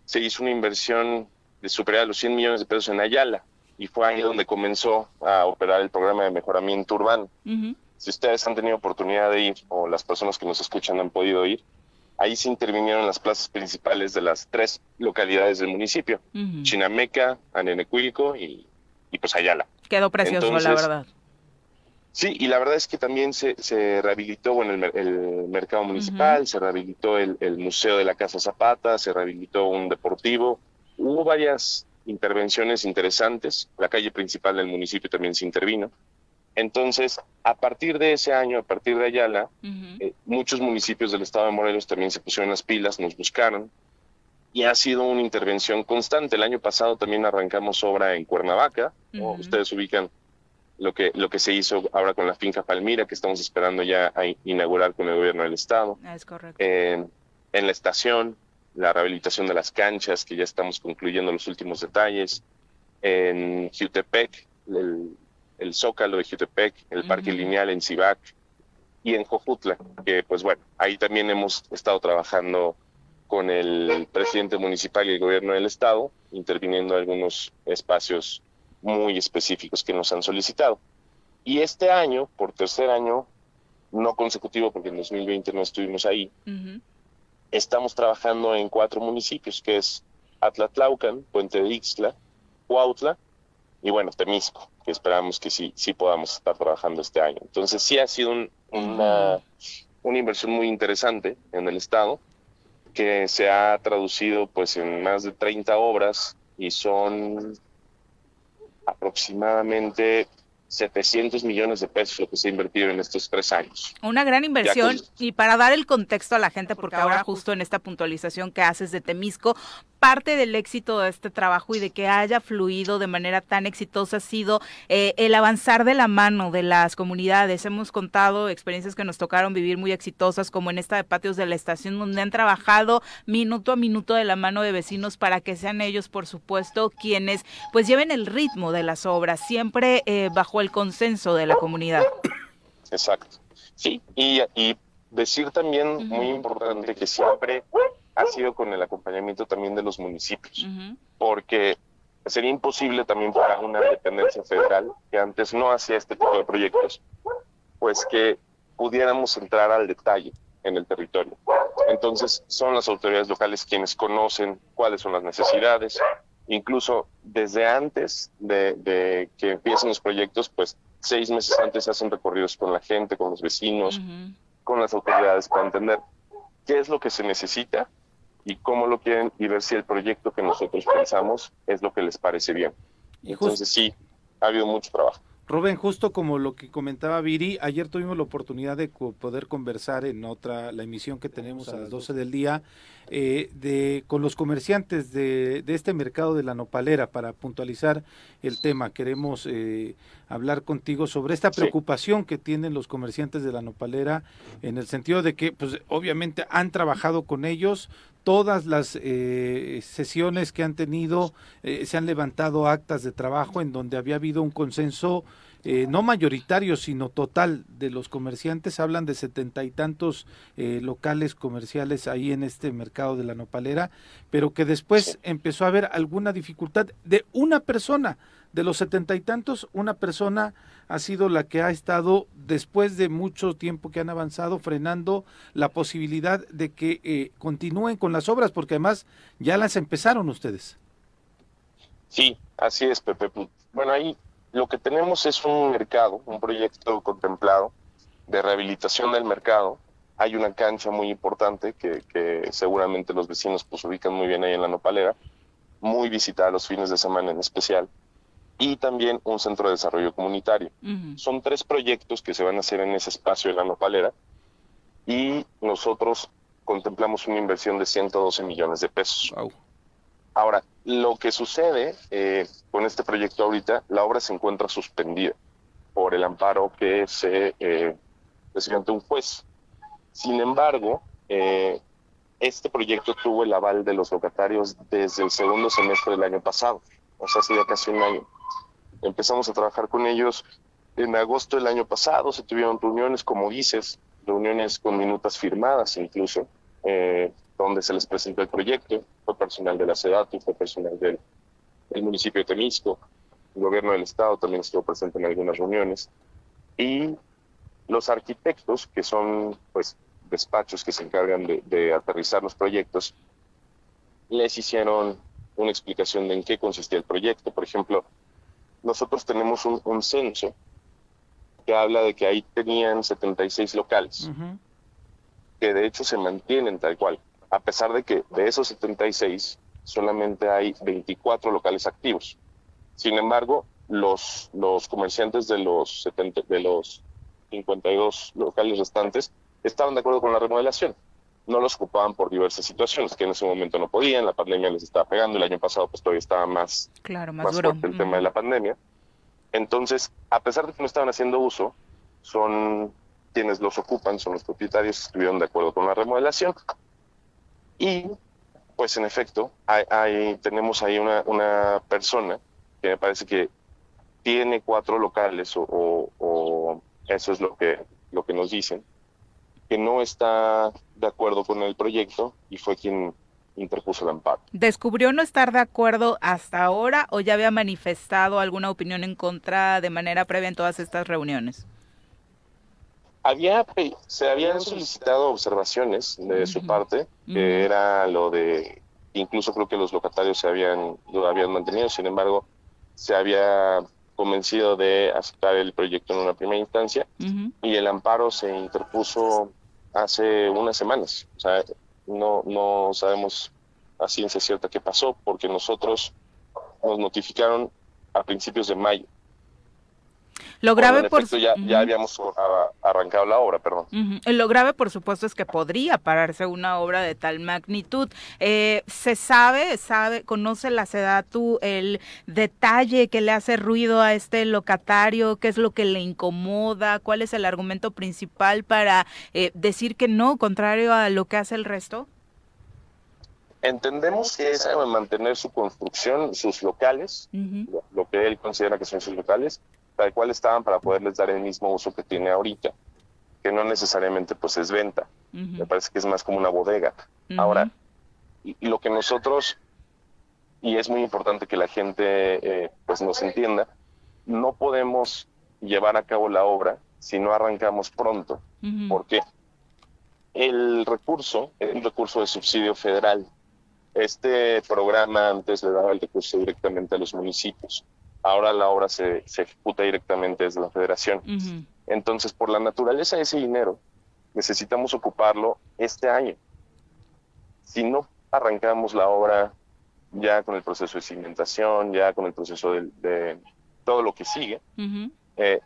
se hizo una inversión de superar los 100 millones de pesos en Ayala, y fue ahí donde comenzó a operar el programa de mejoramiento urbano. Si ustedes han tenido oportunidad de ir, o las personas que nos escuchan han podido ir, ahí se intervinieron las plazas principales de las tres localidades del municipio, Chinameca, Anenecuilco y, y pues Ayala. Quedó precioso, la verdad. Sí, y la verdad es que también se, se rehabilitó bueno, el, mercado municipal, se rehabilitó el, el, Museo de la Casa Zapata, se rehabilitó un deportivo. Hubo varias intervenciones interesantes. La calle principal del municipio también se intervino. Entonces, a partir de ese año, a partir de Ayala, eh, muchos municipios del estado de Morelos también se pusieron las pilas, nos buscaron y ha sido una intervención constante. El año pasado también arrancamos obra en Cuernavaca, ustedes ubican lo que, lo que se hizo ahora con la finca Palmira, que estamos esperando ya a inaugurar con el gobierno del estado. Es correcto. en la estación, la rehabilitación de las canchas, que ya estamos concluyendo los últimos detalles, en Jutepec, el, Zócalo de Jutepec, el Parque Lineal en Cibac y en Jojutla, que pues bueno, ahí también hemos estado trabajando con el presidente municipal y el gobierno del estado, interviniendo en algunos espacios muy específicos que nos han solicitado. Y este año, por tercer año, no consecutivo, porque en 2020 no estuvimos ahí, estamos trabajando en cuatro municipios, que es Atlatlaucan, Puente de Ixtla, Cuautla y bueno, Temisco, que esperamos que sí, sí podamos estar trabajando este año. Entonces sí ha sido una, una inversión muy interesante en el Estado, que se ha traducido pues en más de 30 obras y son aproximadamente 700 millones de pesos lo que se ha invertido en estos tres años. Una gran inversión y para dar el contexto a la gente, porque ahora justo en esta puntualización que haces de Temisco, parte del éxito de este trabajo y de que haya fluido de manera tan exitosa ha sido eh, el avanzar de la mano de las comunidades. Hemos contado experiencias que nos tocaron vivir muy exitosas, como en esta de patios de la estación, donde han trabajado minuto a minuto de la mano de vecinos para que sean ellos, por supuesto, quienes pues lleven el ritmo de las obras, siempre eh, bajo el consenso de la comunidad. Exacto. Sí, y, decir también, muy importante, que siempre ha sido con el acompañamiento también de los municipios, porque sería imposible también para una dependencia federal que antes no hacía este tipo de proyectos, pues que pudiéramos entrar al detalle en el territorio. Entonces son las autoridades locales quienes conocen cuáles son las necesidades, incluso desde antes de, que empiecen los proyectos, pues seis meses antes se hacen recorridos con la gente, con los vecinos, con las autoridades para entender qué es lo que se necesita y cómo lo quieren y ver si el proyecto que nosotros pensamos es lo que les parece bien. Entonces sí, ha habido mucho trabajo. Rubén, justo como lo que comentaba Viri, ayer tuvimos la oportunidad de poder conversar en otra, la emisión que tenemos a las 12 del día, eh, de, con los comerciantes de, de, este mercado de la nopalera para puntualizar el tema. Queremos eh, hablar contigo sobre esta preocupación que tienen los comerciantes de la nopalera en el sentido de que, pues, obviamente han trabajado con ellos, todas las eh, sesiones que han tenido eh, se han levantado actas de trabajo en donde había habido un consenso eh, no mayoritario sino total de los comerciantes hablan de setenta y tantos locales comerciales ahí en este mercado de la nopalera pero que después empezó a haber alguna dificultad de una persona de los setenta y tantos, una persona ha sido la que ha estado, después de mucho tiempo que han avanzado, frenando la posibilidad de que eh, continúen con las obras, porque además ya las empezaron ustedes. Sí, así es, Pepe. Bueno, ahí lo que tenemos es un mercado, un proyecto contemplado de rehabilitación del mercado. Hay una cancha muy importante que, que seguramente los vecinos pues ubican muy bien ahí en la Nopalera, muy visitada los fines de semana en especial y también un centro de desarrollo comunitario. Son tres proyectos que se van a hacer en ese espacio de la nopalera y nosotros contemplamos una inversión de 112 millones de pesos. Ahora, lo que sucede eh, con este proyecto ahorita, la obra se encuentra suspendida por el amparo que se eh, recibió ante un juez. Sin embargo, eh, este proyecto tuvo el aval de los locatarios desde el segundo semestre del año pasado, o sea, hace ya casi un año. Empezamos a trabajar con ellos en agosto del año pasado, se tuvieron reuniones, como dices, reuniones con minutas firmadas incluso, eh, donde se les presentó el proyecto, fue personal de la y fue personal del, municipio de Temisco, el gobierno del estado también estuvo presente en algunas reuniones, y los arquitectos, que son pues despachos que se encargan de, de aterrizar los proyectos, les hicieron una explicación de en qué consistía el proyecto. Por ejemplo, nosotros tenemos un, censo que habla de que ahí tenían 76 locales, que de hecho se mantienen tal cual, a pesar de que de esos 76 solamente hay 24 locales activos. Sin embargo, los, los comerciantes de los, 70, de los 52 locales restantes estaban de acuerdo con la remodelación no los ocupaban por diversas situaciones, que en ese momento no podían, la pandemia les estaba pegando, el año pasado pues todavía estaba más, claro, más, fuerte el tema de la pandemia. Entonces, a pesar de que no estaban haciendo uso, son quienes los ocupan, son los propietarios, estuvieron de acuerdo con la remodelación. Y, pues en efecto, hay, tenemos ahí una, una persona que me parece que tiene cuatro locales o, o eso es lo que, lo que nos dicen, que no está de acuerdo con el proyecto y fue quien interpuso el amparo. ¿Descubrió no estar de acuerdo hasta ahora o ya había manifestado alguna opinión en contra de manera previa en todas estas reuniones? Había, se habían solicitado observaciones de su parte, que era lo de, incluso creo que los locatarios se habían, lo habían mantenido, sin embargo, se había convencido de aceptar el proyecto en una primera instancia y el amparo se interpuso hace unas semanas. O sea, no, no sabemos a ciencia cierta qué pasó, porque nosotros nos notificaron a principios de mayo. Lo grave, por ya, ya habíamos arrancado la obra, perdón. Lo grave, por supuesto, es que podría pararse una obra de tal magnitud. Eh, ¿Se sabe, sabe, conoce la SEDATU el detalle que le hace ruido a este locatario? ¿Qué es lo que le incomoda? ¿Cuál es el argumento principal para eh, decir que no, contrario a lo que hace el resto? Entendemos que es mantener su construcción, sus locales, lo que él considera que son sus locales, tal cual estaban para poderles dar el mismo uso que tiene ahorita, que no necesariamente pues es venta, me parece que es más como una bodega. Ahora, y, lo que nosotros, y es muy importante que la gente eh, pues nos entienda, no podemos llevar a cabo la obra si no arrancamos pronto. ¿Por qué? El recurso es un recurso de subsidio federal. Este programa antes le daba el recurso directamente a los municipios ahora la obra se, ejecuta directamente desde la federación. Entonces, por la naturaleza de ese dinero, necesitamos ocuparlo este año. Si no arrancamos la obra ya con el proceso de cimentación, ya con el proceso de, todo lo que sigue, eh,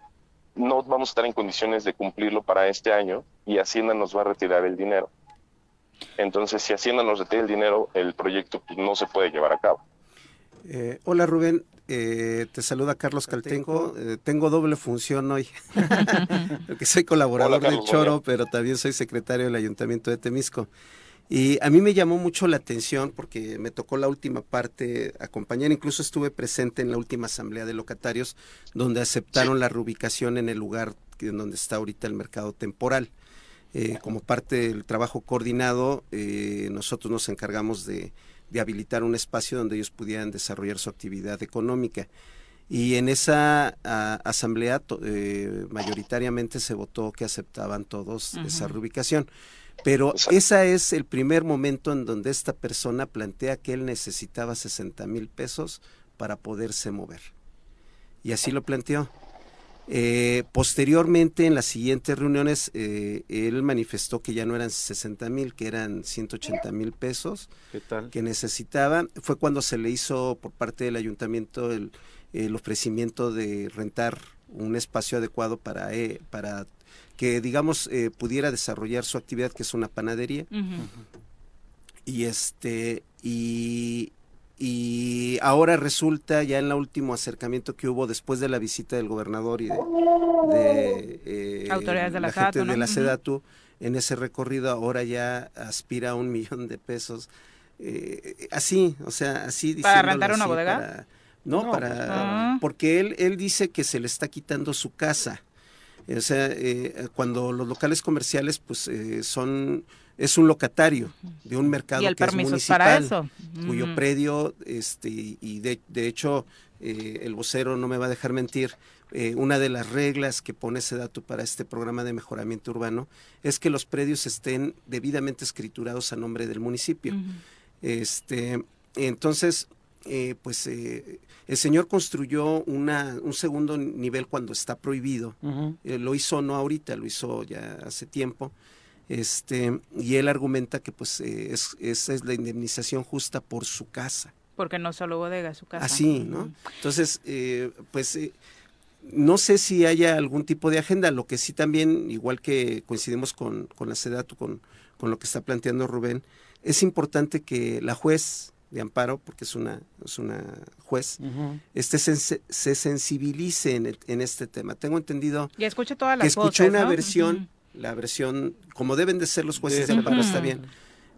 no vamos a estar en condiciones de cumplirlo para este año y Hacienda nos va a retirar el dinero. Entonces, si Hacienda nos retira el dinero, el proyecto no se puede llevar a cabo. Eh, hola Rubén, eh, te saluda Carlos Caltenco. Eh, tengo doble función hoy, [laughs] [laughs] porque soy colaborador del Choro, pero también soy secretario del Ayuntamiento de Temisco. Y a mí me llamó mucho la atención porque me tocó la última parte acompañar, incluso estuve presente en la última asamblea de locatarios donde aceptaron la reubicación en el lugar en donde está ahorita el mercado temporal. como parte del trabajo coordinado, nosotros nos encargamos de de habilitar un espacio donde ellos pudieran desarrollar su actividad económica. Y en esa asamblea eh, mayoritariamente se votó que aceptaban todos esa reubicación. Pero ese es el primer momento en donde esta persona plantea que él necesitaba 60 mil pesos para poderse mover. Y así lo planteó. Eh, posteriormente, en las siguientes reuniones, eh, él manifestó que ya no eran 60 mil, que eran 180 mil pesos que necesitaba. Fue cuando se le hizo por parte del ayuntamiento el, ofrecimiento de rentar un espacio adecuado para, eh, para que, digamos, pudiera desarrollar su actividad, que es una panadería. Y este, y, y ahora resulta ya en el último acercamiento que hubo después de la visita del gobernador y de, eh, autoridades de la, gente de la SEDATU en ese recorrido ahora ya aspira a un millón de pesos eh, así o sea así para rentar una bodega no, para pues, ah. porque él él dice que se le está quitando su casa o sea eh, cuando los locales comerciales pues son es un locatario de un mercado que es municipal, cuyo mm. predio, este, y de, de hecho eh, el vocero no me va a dejar mentir, eh, una de las reglas que pone ese dato para este programa de mejoramiento urbano es que los predios estén debidamente escriturados a nombre del municipio. Este, entonces, eh, pues el señor construyó una, un segundo nivel cuando está prohibido. lo hizo no ahorita, lo hizo ya hace tiempo este, y él argumenta que pues eh, es, esa es la indemnización justa por su casa. Porque no solo bodega, su casa. Así, ¿no? Entonces, eh, pues eh, no sé si haya algún tipo de agenda, lo que sí también, igual que coincidimos con, con la SEDATU, con, con lo que está planteando Rubén, es importante que la juez de amparo, porque es una, es una juez, este se, sensibilice en, en, este tema. Tengo entendido y escuche todas las que escuchó una versión la versión, como deben de ser los jueces de amparo, está bien.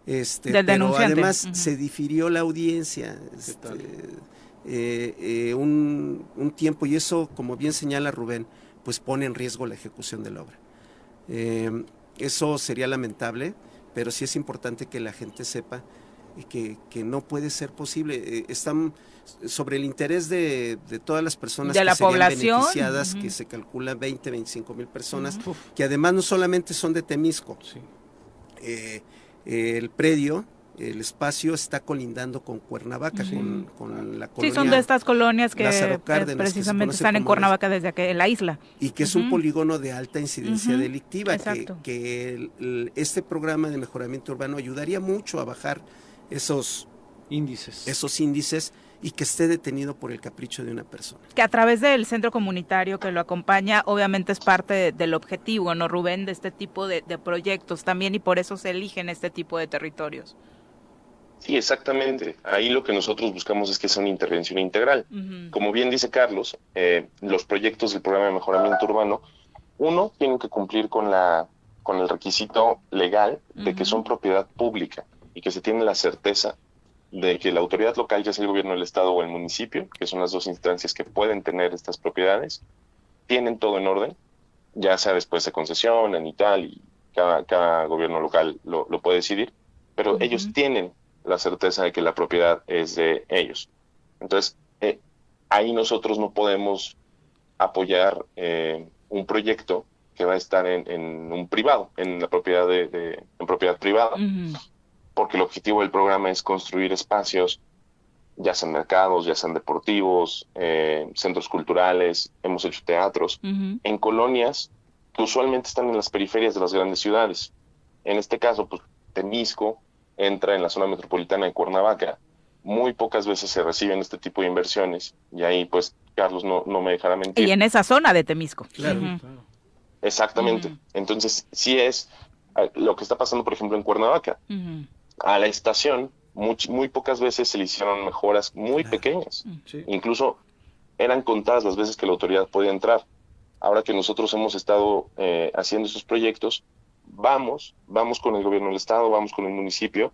Este, pero además se difirió la audiencia este, eh, eh, un, un, tiempo y eso, como bien señala Rubén, pues pone en riesgo la ejecución de la obra. Eh, eso sería lamentable, pero sí es importante que la gente sepa que, que no puede ser posible. están sobre el interés de, todas las personas de la que población beneficiadas, que se calcula 20, 25 mil personas, que además no solamente son de Temisco. Eh, el predio, el espacio está colindando con Cuernavaca, con, la colonia. Sí, son de estas colonias que precisamente están en Cuernavaca desde aquí, en la isla. Y que es un polígono de alta incidencia delictiva, que, que este programa de mejoramiento urbano ayudaría mucho a bajar esos índices. Esos índices y que esté detenido por el capricho de una persona. Que a través del centro comunitario que lo acompaña, obviamente es parte del objetivo, ¿no, Rubén? De este tipo de, proyectos también y por eso se eligen este tipo de territorios. Sí, exactamente. Ahí lo que nosotros buscamos es que sea una intervención integral. Como bien dice Carlos, eh, los proyectos del programa de mejoramiento urbano, uno, tienen que cumplir con, la, con el requisito legal de que son propiedad pública y que se tiene la certeza de que la autoridad local, ya sea el gobierno del estado o el municipio, que son las dos instancias que pueden tener estas propiedades, tienen todo en orden, ya sea después se concesionan y tal, y cada, cada gobierno local lo, puede decidir, pero ellos tienen la certeza de que la propiedad es de ellos. Entonces, eh, ahí nosotros no podemos apoyar eh, un proyecto que va a estar en, un privado, en la propiedad de, en propiedad privada porque el objetivo del programa es construir espacios, ya sean mercados, ya sean deportivos, eh, centros culturales, hemos hecho teatros, en colonias que usualmente están en las periferias de las grandes ciudades. En este caso, pues Temisco entra en la zona metropolitana de Cuernavaca. Muy pocas veces se reciben este tipo de inversiones y ahí pues Carlos no, no me dejará mentir. Y en esa zona de Temisco. Claro. Exactamente. Entonces, sí es eh, lo que está pasando, por ejemplo, en Cuernavaca a la estación muy, muy pocas veces se le hicieron mejoras muy pequeñas. Incluso eran contadas las veces que la autoridad podía entrar. Ahora que nosotros hemos estado eh, haciendo esos proyectos, vamos, vamos con el gobierno del estado, vamos con el municipio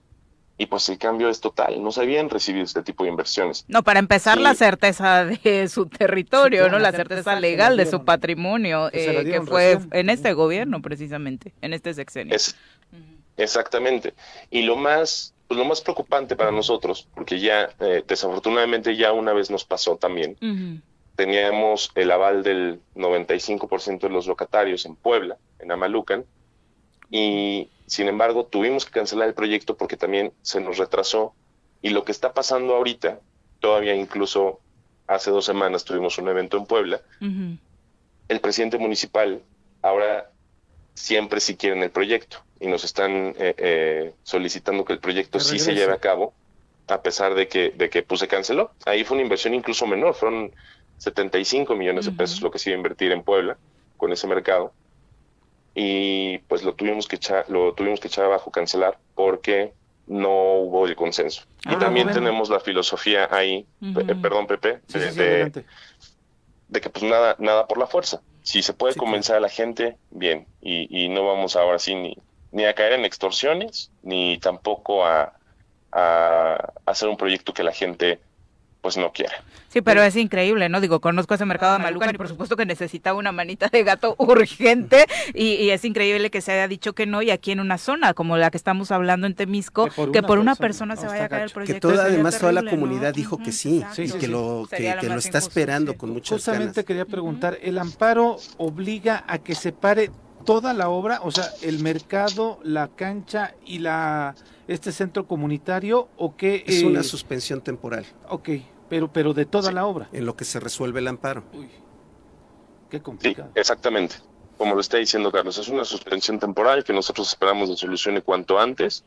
y pues el cambio es total. No sabían recibir este tipo de inversiones. No, para empezar la certeza de su territorio, ¿no? La, certeza, legal de su patrimonio, eh, que fue en este gobierno precisamente, en este sexenio. Exactamente. Y lo más, pues lo más preocupante para nosotros, porque ya eh, desafortunadamente ya una vez nos pasó también, teníamos el aval del 95% de los locatarios en Puebla, en Amalucan, y sin embargo tuvimos que cancelar el proyecto porque también se nos retrasó. Y lo que está pasando ahorita, todavía incluso hace dos semanas tuvimos un evento en Puebla, el presidente municipal ahora siempre sí quieren el proyecto y nos están eh, eh, solicitando que el proyecto sí se lleve a cabo, a pesar de que, de que pues, se canceló. Ahí fue una inversión incluso menor, fueron 75 millones de pesos lo que se iba a invertir en Puebla con ese mercado. Y pues lo tuvimos que echar, lo tuvimos que echar abajo, cancelar, porque no hubo el consenso. y también tenemos la filosofía ahí, eh, perdón Pepe, de, de, que pues nada, nada por la fuerza. Si se puede convencer a la gente, bien, y, y no vamos ahora sí ni, ni a caer en extorsiones, ni tampoco a, a hacer un proyecto que la gente pues no quiera. Sí, pero es increíble, ¿no? Digo, conozco ese mercado de Malucan y por supuesto que necesitaba una manita de gato [laughs] urgente y, es increíble que se haya dicho que no y aquí en una zona como la que estamos hablando en Temisco, que por una, persona, se vaya a caer el proyecto. Que toda, además toda la comunidad dijo que sí, que, lo, que, lo está esperando con muchas Justamente quería preguntar, ¿el amparo obliga a que se pare toda la obra, o sea, el mercado, la cancha y la este centro comunitario o qué es una suspensión temporal. Ok, pero pero de toda la obra. En lo que se resuelve el amparo. Uy, qué complicado. Sí, exactamente. Como lo está diciendo Carlos, es una suspensión temporal que nosotros esperamos de solucione cuanto antes,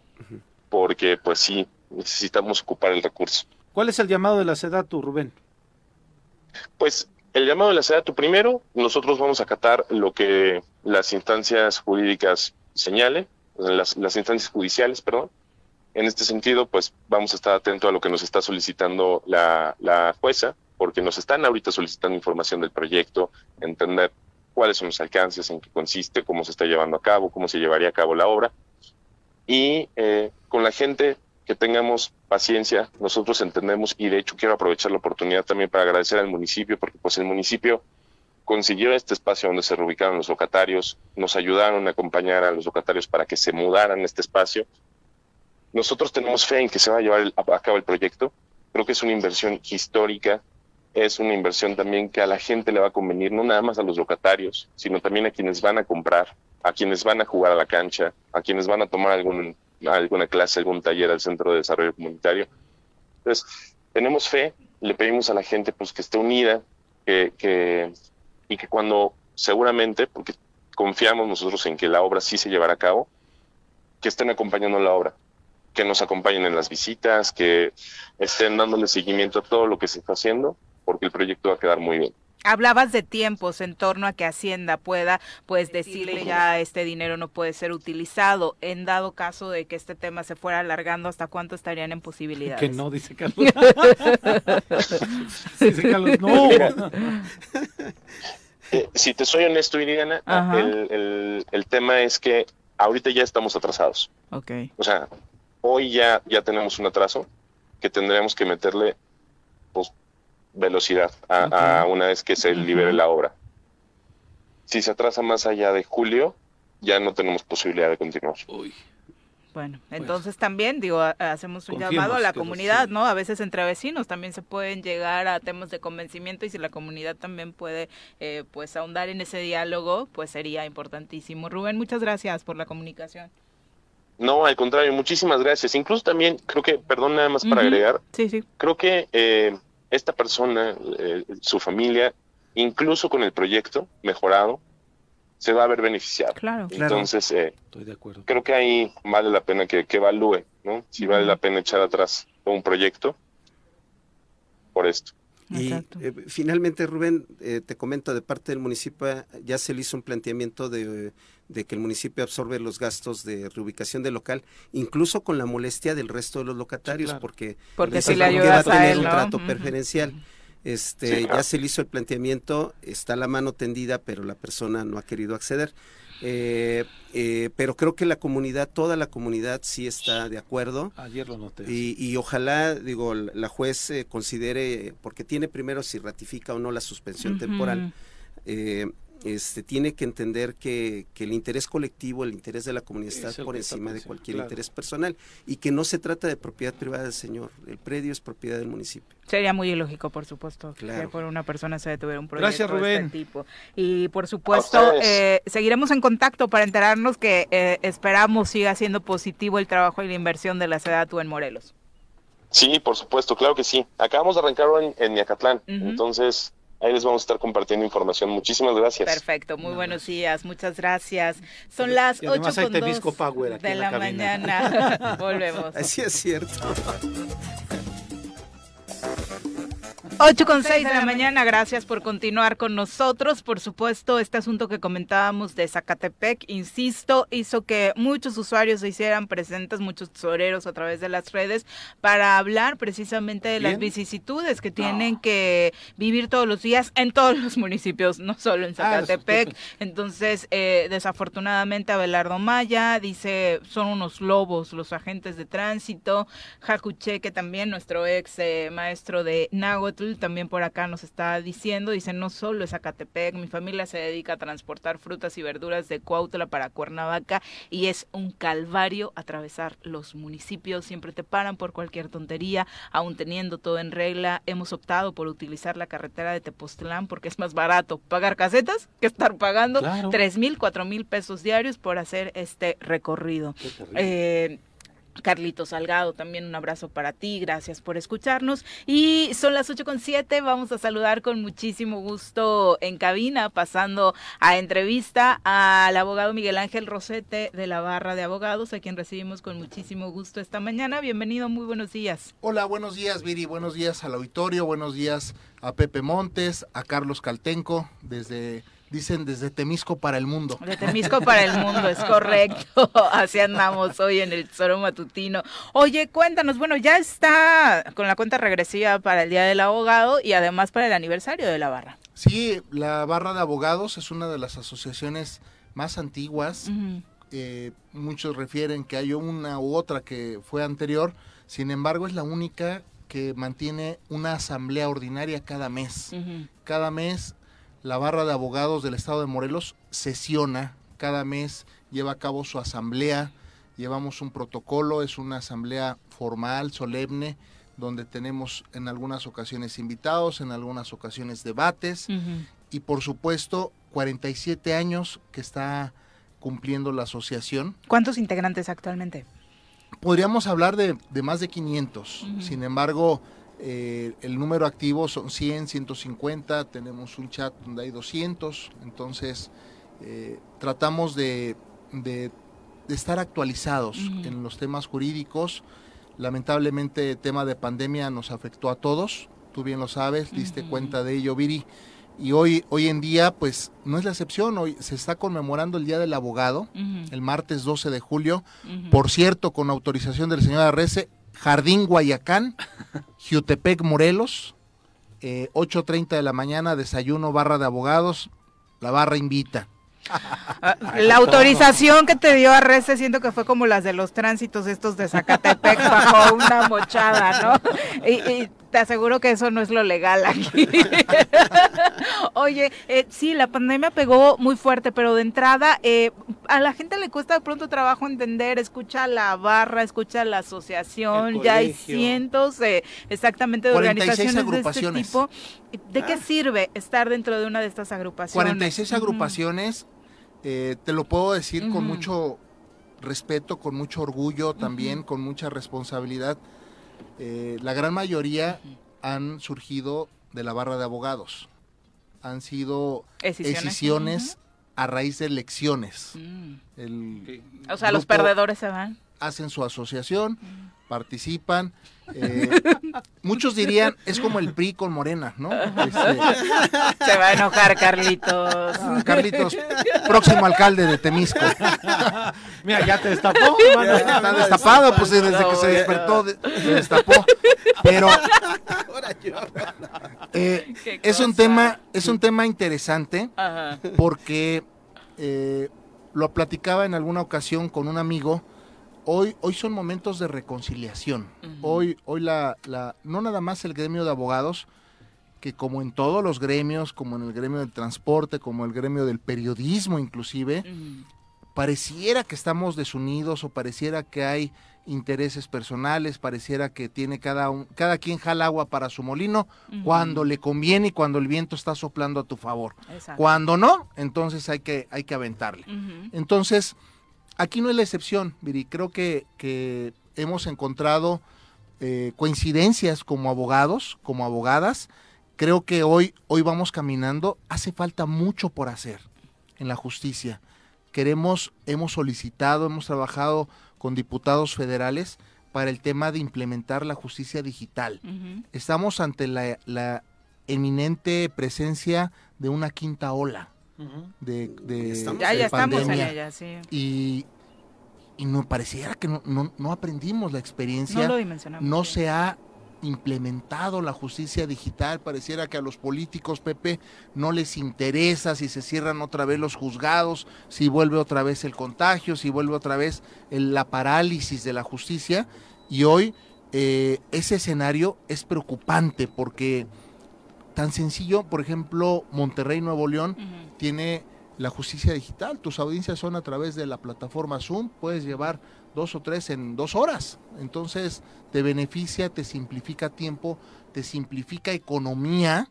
porque pues sí, necesitamos ocupar el recurso. ¿Cuál es el llamado de la SEDATU, Rubén? Pues el llamado de la SEDATU primero, nosotros vamos a acatar lo que las instancias jurídicas señalen, las, instancias judiciales, perdón. En este sentido, pues vamos a estar atentos a lo que nos está solicitando la, la jueza, porque nos están ahorita solicitando información del proyecto, entender cuáles son los alcances, en qué consiste, cómo se está llevando a cabo, cómo se llevaría a cabo la obra. Y eh, con la gente que tengamos paciencia, nosotros entendemos y de hecho quiero aprovechar la oportunidad también para agradecer al municipio porque pues el municipio consiguió este espacio donde se reubicaron los locatarios, nos ayudaron a acompañar a los locatarios para que se mudaran este espacio. Nosotros tenemos fe en que se va a llevar a cabo el proyecto. Creo que es una inversión histórica, es una inversión también que a la gente le va a convenir, no nada más a los locatarios, sino también a quienes van a comprar, a quienes van a jugar a la cancha, a quienes van a tomar algún alguna clase, algún taller al Centro de Desarrollo Comunitario. Entonces, tenemos fe, le pedimos a la gente pues que esté unida, que, y que cuando seguramente, porque confiamos nosotros en que la obra sí se llevará a cabo, que estén acompañando la obra. que nos acompañen en las visitas, que estén dándole seguimiento a todo lo que se está haciendo, porque el proyecto va a quedar muy bien. Hablabas de tiempos en torno a que Hacienda pueda, pues, decirle ya este dinero no puede ser utilizado. En dado caso de que este tema se fuera alargando, ¿hasta cuánto estarían en posibilidades? Que no, dice Carlos. [laughs] dice Carlos, no. Eh, si te soy honesto, Iriana, el, el, tema es que ahorita ya estamos atrasados. Okay. O sea, hoy ya, ya tenemos un atraso que tendremos que meterle pues, velocidad a, una vez que se libere la obra. Si se atrasa más allá de julio, ya no tenemos posibilidad de continuar. Uy. Bueno, pues, entonces también, digo, hacemos un llamado a la comunidad, ¿no? A veces entre vecinos también se pueden llegar a temas de convencimiento y si la comunidad también puede, eh, pues, ahondar en ese diálogo, pues sería importantísimo. Rubén, muchas gracias por la comunicación. No, al contrario, muchísimas gracias. Incluso también creo que, perdón nada más para agregar, sí, sí. creo que eh, esta persona, eh, su familia, incluso con el proyecto mejorado, se va a ver beneficiado. Claro, Entonces, eh, Estoy de acuerdo. creo que ahí vale la pena que, evalúe, ¿no? Si vale la pena echar atrás un proyecto por esto. Y eh, finalmente, Rubén, eh, te comento, de parte del municipio ya se le hizo un planteamiento de, que el municipio absorbe los gastos de reubicación del local, incluso con la molestia del resto de los locatarios, porque, porque si le ayuda a tener un trato preferencial. Este, ya se le hizo el planteamiento, está la mano tendida, pero la persona no ha querido acceder. Eh, eh, pero creo que la comunidad, toda la comunidad sí está de acuerdo. Ayer lo noté. Y, ojalá, digo, la juez eh, considere, porque tiene primero si ratifica o no la suspensión temporal, eh, este, tiene que entender que, el interés colectivo, el interés de la comunidad está por encima de cualquier interés personal y que no se trata de propiedad privada del señor, el predio es propiedad del municipio. Sería muy ilógico, por supuesto, que por una persona se detuviera un proyecto de este tipo. Y por supuesto, eh, seguiremos en contacto para enterarnos que eh, esperamos siga siendo positivo el trabajo y la inversión de la SEDATU en Morelos. Sí, por supuesto, claro que sí. Acabamos de arrancar en, en Miacatlán, entonces Ahí les vamos a estar compartiendo información. Muchísimas gracias. Perfecto, muy buenos días, muchas gracias. Son las ocho con de la, la mañana. [laughs] Volvemos. Así es cierto. 8 con 6 de la mañana, gracias por continuar con nosotros. Por supuesto, este asunto que comentábamos de Zacatepec, insisto, hizo que muchos usuarios se hicieran presentes, muchos tesoreros a través de las redes, para hablar precisamente de las vicisitudes que tienen que vivir todos los días en todos los [laughs] municipios, no solo en ah, Zacatepec. Entonces, eh, desafortunadamente, Abelardo Maya dice, son unos lobos los agentes de tránsito. Jacuche, que también nuestro ex eh, maestro de También por acá nos está diciendo, dice, no solo es Acatepec, mi familia se dedica a transportar frutas y verduras de Cuautla para Cuernavaca y es un calvario atravesar los municipios, siempre te paran por cualquier tontería, aún teniendo todo en regla, hemos optado por utilizar la carretera de Tepoztlán porque es más barato pagar casetas que estar pagando tres mil, cuatro mil pesos diarios por hacer este recorrido. Carlito Salgado, también un abrazo para ti, gracias por escucharnos. Y son las ocho con siete, vamos a saludar con muchísimo gusto en cabina, pasando a entrevista al abogado Miguel Ángel Rosete de la Barra de Abogados, a quien recibimos con muchísimo gusto esta mañana. Bienvenido, muy buenos días. Hola, buenos días Viri, buenos días al auditorio, buenos días a Pepe Montes, a Carlos Caltenco, desde Dicen desde Temisco para el mundo. De Temisco para el mundo, es correcto. [laughs] Así andamos hoy en el Tesoro Matutino. Oye, cuéntanos, bueno, ya está con la cuenta regresiva para el Día del Abogado y además para el aniversario de la barra. Sí, la barra de abogados es una de las asociaciones más antiguas. Eh, muchos refieren que hay una u otra que fue anterior. Sin embargo, es la única que mantiene una asamblea ordinaria cada mes. Cada mes la barra de abogados del estado de Morelos sesiona cada mes, lleva a cabo su asamblea, llevamos un protocolo, es una asamblea formal, solemne, donde tenemos en algunas ocasiones invitados, en algunas ocasiones debates. Y por supuesto 47 años que está cumpliendo la asociación. ¿Cuántos integrantes actualmente? Podríamos hablar de, más de 500, sin embargo eh, el número activo son 100, 150, tenemos un chat donde hay 200, entonces eh, tratamos de, estar actualizados en los temas jurídicos. Lamentablemente el tema de pandemia nos afectó a todos, tú bien lo sabes, diste cuenta de ello, Viri. Y hoy, hoy en día, pues no es la excepción, hoy se está conmemorando el Día del Abogado, el martes 12 de julio, por cierto, con autorización del señor Arrece, Jardín Guayacán, Jutepec Morelos, 8.30 eh, de la mañana, desayuno, barra de abogados, la barra invita. La autorización que te dio Arrece siento que fue como las de los tránsitos estos de Zacatepec bajo una mochada, ¿no? Y, te aseguro que eso no es lo legal aquí. [laughs] Oye, eh, sí, la pandemia pegó muy fuerte, pero de entrada eh, a la gente le cuesta de pronto trabajo entender, escucha la barra, escucha la asociación, ya hay cientos exactamente de organizaciones de este tipo. ¿De qué ah. sirve estar dentro de una de estas agrupaciones? 46 agrupaciones eh, te lo puedo decir con mucho respeto, con mucho orgullo también, con mucha responsabilidad. Eh, la gran mayoría han surgido de la barra de abogados. Han sido decisiones, a raíz de elecciones. Mm. o sea, los perdedores se van. Hacen su asociación, participan, eh, muchos dirían, es como el PRI con Morena, ¿no? Este, Se va a enojar Carlitos. Ah, Carlitos, próximo alcalde de Temisco. Mira, ya te destapó. está destapado, pues desde que se despertó, se destapó. Pero eh, es un tema, es un tema interesante porque eh, lo platicaba en alguna ocasión con un amigo hoy, hoy son momentos de reconciliación. Hoy, hoy la, la, no nada más el gremio de abogados, que como en todos los gremios, como en el gremio del transporte, como el gremio del periodismo inclusive, pareciera que estamos desunidos o pareciera que hay intereses personales, pareciera que tiene cada un, cada quien jala agua para su molino cuando le conviene y cuando el viento está soplando a tu favor. Cuando no, entonces hay que, hay que aventarle. Entonces, aquí no es la excepción, Viri. Creo que, que hemos encontrado eh, coincidencias como abogados, como abogadas. Creo que hoy, hoy vamos caminando. Hace falta mucho por hacer en la justicia. Queremos, hemos solicitado, hemos trabajado con diputados federales para el tema de implementar la justicia digital. Estamos ante la, la eminente presencia de una quinta ola de, de, ya, ya estamos en ella, sí. Y, y no pareciera que no, no, aprendimos la experiencia. No lo dimensionamos. No se ha implementado la justicia digital, pareciera que a los políticos, Pepe, no les interesa si se cierran otra vez los juzgados, si vuelve otra vez el contagio, si vuelve otra vez la parálisis de la justicia. Y hoy eh, ese escenario es preocupante porque tan sencillo, por ejemplo, Monterrey, Nuevo León, tiene la justicia digital. Tus audiencias son a través de la plataforma Zoom, puedes llevar dos o tres en dos horas. Entonces te beneficia, te simplifica tiempo, te simplifica economía,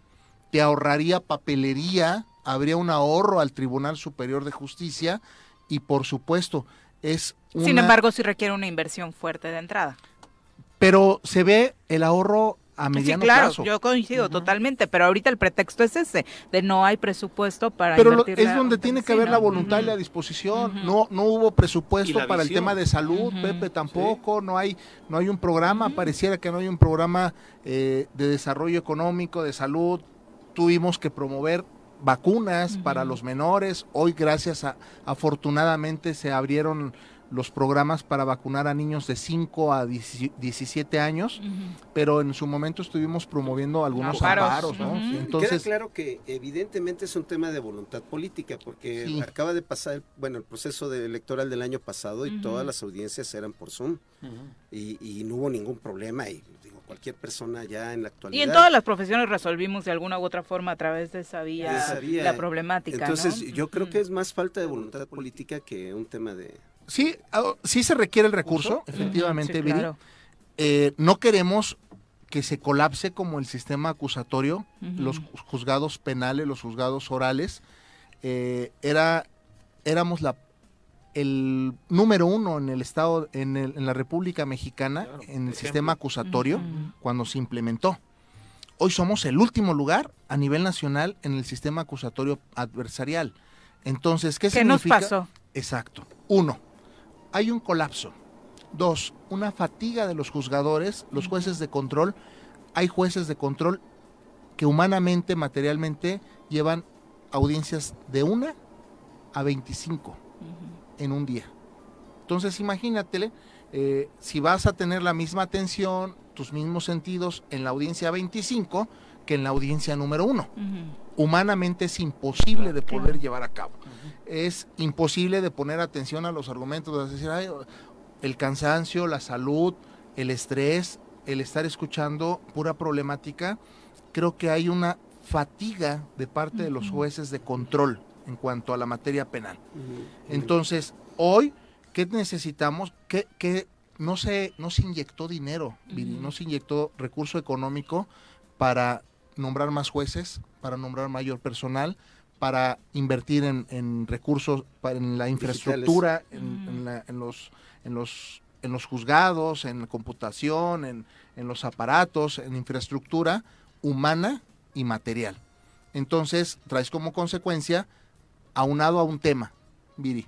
te ahorraría papelería, habría un ahorro al Tribunal Superior de Justicia y por supuesto es... Sin embargo, sí requiere una inversión fuerte de entrada. Pero se ve el ahorro a mediano sí, claro, yo coincido totalmente, pero ahorita el pretexto es ese, de no hay presupuesto para Pero es donde tiene que haber la voluntad y la disposición. No no hubo presupuesto para el tema de salud, Pepe tampoco, no hay no hay un programa, pareciera que no hay un programa eh, de desarrollo económico, de salud. Tuvimos que promover vacunas para los menores. Hoy gracias a afortunadamente se abrieron los programas para vacunar a niños de 5 a 17 años, pero en su momento estuvimos promoviendo algunos amparos, ¿no? Entonces, Queda claro que evidentemente es un tema de voluntad política, porque acaba de pasar, bueno, el proceso electoral del año pasado y todas las audiencias eran por Zoom. Y, no hubo ningún problema y digo, cualquier persona ya en la actualidad. Y en todas las profesiones resolvimos de alguna u otra forma a través de esa vía, la problemática. Entonces yo creo que es más falta de voluntad política que un tema de Sí, ah, sí se requiere el recurso, efectivamente, eh, no queremos que se colapse como el sistema acusatorio, los juzgados penales, los juzgados orales. Eh, era, éramos la, el número uno en el estado, en, en la República Mexicana, en el sistema acusatorio, cuando se implementó. Hoy somos el último lugar a nivel nacional en el sistema acusatorio adversarial. Entonces, ¿qué, ¿Qué nos pasó? Exacto. Uno, hay un colapso. Dos, una fatiga de los juzgadores, los jueces de control. Hay jueces de control que humanamente, materialmente, llevan audiencias de una a 25 en un día. Entonces imagínatele, eh, si vas a tener la misma atención, tus mismos sentidos en la audiencia 25 que en la audiencia número uno. Humanamente es imposible de poder llevar a cabo. Es imposible de poner atención a los argumentos, de decir, el cansancio, la salud, el estrés, el estar escuchando pura problemática. Creo que hay una fatiga de parte de los jueces de control en cuanto a la materia penal. Entonces, hoy, ¿qué necesitamos? Que, no, se, no se inyectó dinero, no se inyectó recurso económico para nombrar más jueces, para nombrar mayor personal, para invertir en, recursos, para, en la infraestructura, en, los, en, los, en los juzgados, en la computación, en, los aparatos, en infraestructura humana y material. Entonces, traes como consecuencia, aunado a un tema, Viri.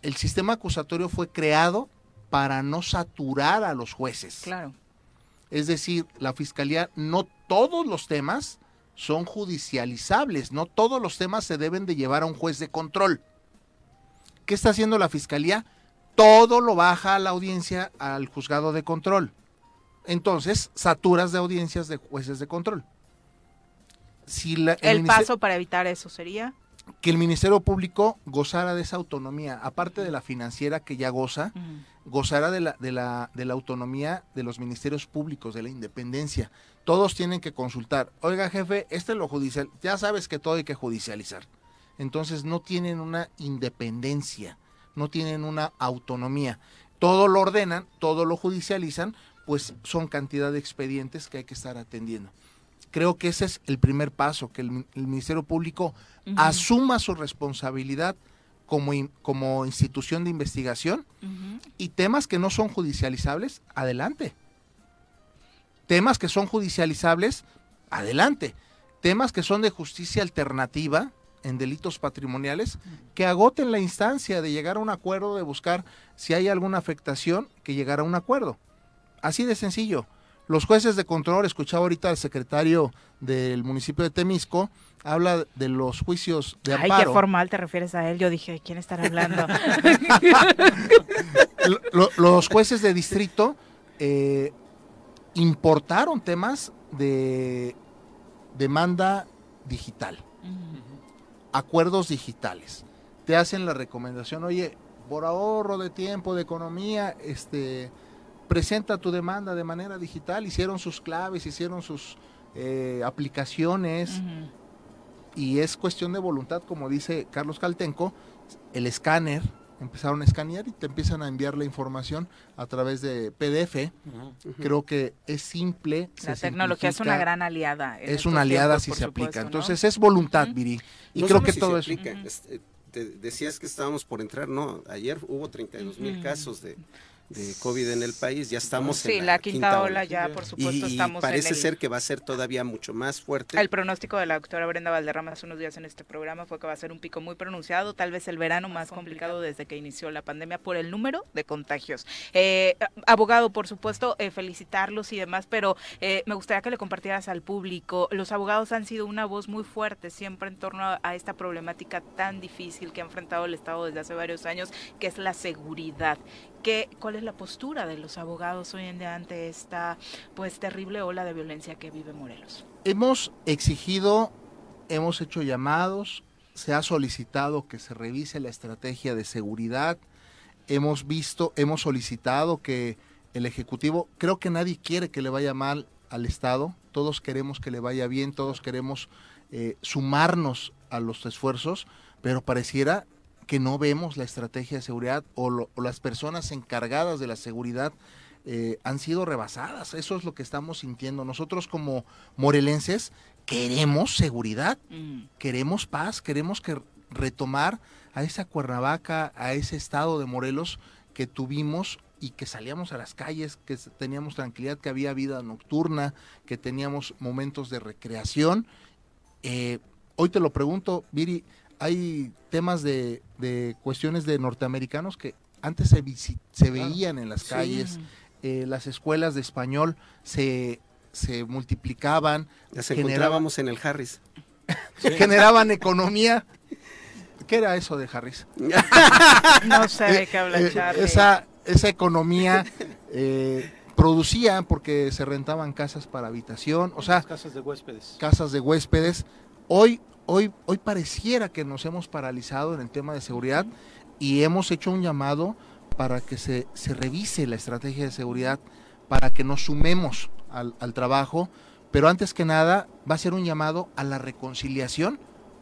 El sistema acusatorio fue creado para no saturar a los jueces. Claro. Es decir, la fiscalía, no todos los temas son judicializables, no todos los temas se deben de llevar a un juez de control. ¿Qué está haciendo la fiscalía? Todo lo baja a la audiencia al juzgado de control. Entonces, saturas de audiencias de jueces de control. Si el paso para evitar eso sería que el Ministerio Público gozara de esa autonomía, aparte de la financiera que ya goza, gozara de la, de, la, de la autonomía de los ministerios públicos, de la independencia. Todos tienen que consultar. Oiga, jefe, este lo judicial, ya sabes que todo hay que judicializar. Entonces no tienen una independencia, no tienen una autonomía. Todo lo ordenan, todo lo judicializan, pues son cantidad de expedientes que hay que estar atendiendo. Creo que ese es el primer paso, que el, Ministerio Público asuma su responsabilidad como, como institución de investigación y temas que no son judicializables, adelante. Temas que son judicializables, adelante. Temas que son de justicia alternativa en delitos patrimoniales, que agoten la instancia de llegar a un acuerdo, de buscar si hay alguna afectación, que llegar a un acuerdo. Así de sencillo. Los jueces de control, escuchaba ahorita al secretario del municipio de Temisco, habla de los juicios de amparo. Ay, qué formal te refieres a él. Yo dije, ¿quién estará hablando? [laughs] los jueces de distrito eh, importaron temas de demanda digital, acuerdos digitales. Te hacen la recomendación, oye, por ahorro de tiempo, de economía, este presenta tu demanda de manera digital, hicieron sus claves, hicieron sus eh, aplicaciones y es cuestión de voluntad, como dice Carlos Caltenco, el escáner, empezaron a escanear y te empiezan a enviar la información a través de PDF. Creo que es simple. La tecnología es una gran aliada. Es una aliada si se aplica. Entonces es voluntad, Viri. Y creo que todo eso. Este, decías que estábamos por entrar, ¿no? Ayer hubo 32 mil casos de de COVID en el país. Ya estamos en la, quinta, ola, ya, por supuesto, y, parece ser que va a ser todavía mucho más fuerte. El pronóstico de la doctora Brenda Valderrama hace unos días en este programa fue que va a ser un pico muy pronunciado, tal vez el verano más complicado desde que inició la pandemia por el número de contagios. Eh, abogado, por supuesto, eh, felicitarlos y demás, pero eh, me gustaría que le compartieras al público. Los abogados han sido una voz muy fuerte siempre en torno a esta problemática tan difícil que ha enfrentado el Estado desde hace varios años, que es la seguridad. ¿Cuál es la postura de los abogados hoy en día ante esta pues terrible ola de violencia que vive Morelos? Hemos exigido, hemos hecho llamados, se ha solicitado que se revise la estrategia de seguridad, hemos visto, hemos solicitado que el Ejecutivo, creo que nadie quiere que le vaya mal al Estado, todos queremos que le vaya bien, todos queremos eh, sumarnos a los esfuerzos, pero pareciera que no vemos la estrategia de seguridad o, las personas encargadas de la seguridad eh, han sido rebasadas. Eso es lo que estamos sintiendo. Nosotros como morelenses queremos seguridad, mm. queremos paz, queremos que retomar a esa Cuernavaca, a ese estado de Morelos que tuvimos y que salíamos a las calles, que teníamos tranquilidad, que había vida nocturna, que teníamos momentos de recreación. Eh, hoy te lo pregunto, Viri, hay temas de, cuestiones de norteamericanos que antes se, se veían en las calles, eh, las escuelas de español se, se multiplicaban. Las encontrábamos en el Harris. [laughs] generaban economía. ¿Qué era eso de Harris? [laughs] no sé de qué habla eh, Esa, esa economía eh, producía porque se rentaban casas para habitación, o sea, casas de huéspedes. Casas de huéspedes. Hoy, hoy, hoy pareciera que nos hemos paralizado en el tema de seguridad y hemos hecho un llamado para que se, se revise la estrategia de seguridad, para que nos sumemos al, al trabajo, pero antes que nada va a ser un llamado a la reconciliación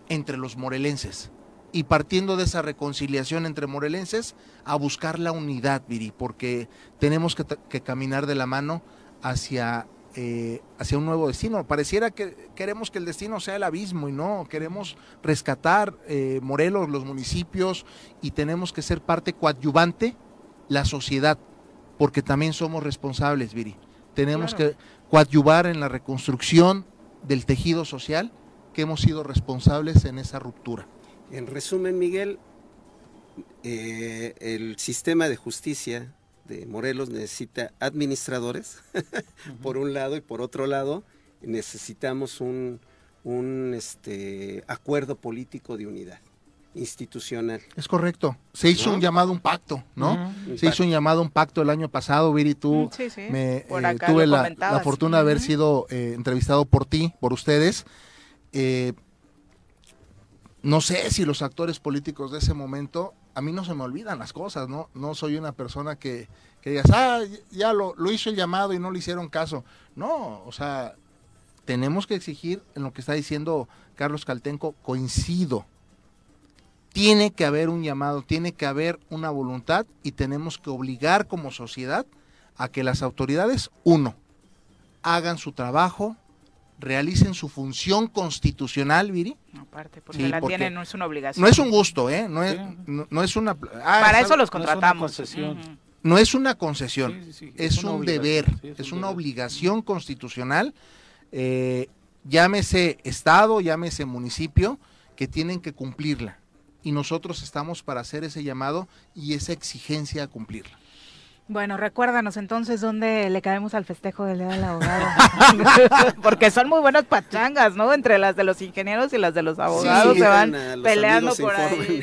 entre los morelenses. Y partiendo de esa reconciliación entre morelenses, a buscar la unidad, Viri, porque tenemos que, que caminar de la mano hacia, eh, hacia un nuevo destino. Pareciera que queremos que el destino sea el abismo y no, queremos rescatar eh, Morelos, los municipios, y tenemos que ser parte coadyuvante la sociedad, porque también somos responsables, Viri. Tenemos que coadyuvar en la reconstrucción del tejido social que hemos sido responsables en esa ruptura. En resumen, Miguel, eh, el sistema de justicia de Morelos necesita administradores, [laughs] por un lado, y por otro lado, necesitamos un, un este, acuerdo político de unidad institucional. Es correcto. Se hizo un llamado, un pacto, ¿no? Se hizo un llamado, un pacto el año pasado, Viri, tú mm, me eh, tuve la, fortuna de haber sido eh, entrevistado por ti, por ustedes. Eh, no sé si los actores políticos de ese momento, a mí no se me olvidan las cosas, ¿no? No soy una persona que, que digas, ah, ya lo, lo hizo el llamado y no le hicieron caso. No, o sea, tenemos que exigir en lo que está diciendo Carlos Caltenco, coincido tiene que haber un llamado, tiene que haber una voluntad y tenemos que obligar como sociedad a que las autoridades, uno, hagan su trabajo, realicen su función constitucional, Viri. Aparte, porque la tienen, no es una obligación. No es un gusto, ¿eh? No es, no, es una... Ah, Para eso los contratamos. No es una concesión, es, un deber, es, una obligación constitucional, eh, llámese Estado, llámese municipio, que tienen que cumplirla y nosotros estamos para hacer ese llamado y esa exigencia a cumplirla. Bueno, recuérdanos entonces dónde le caemos al festejo del Día del Abogado. [laughs] Porque son muy buenas pachangas, ¿no? Entre las de los ingenieros y las de los abogados se van peleando por ahí.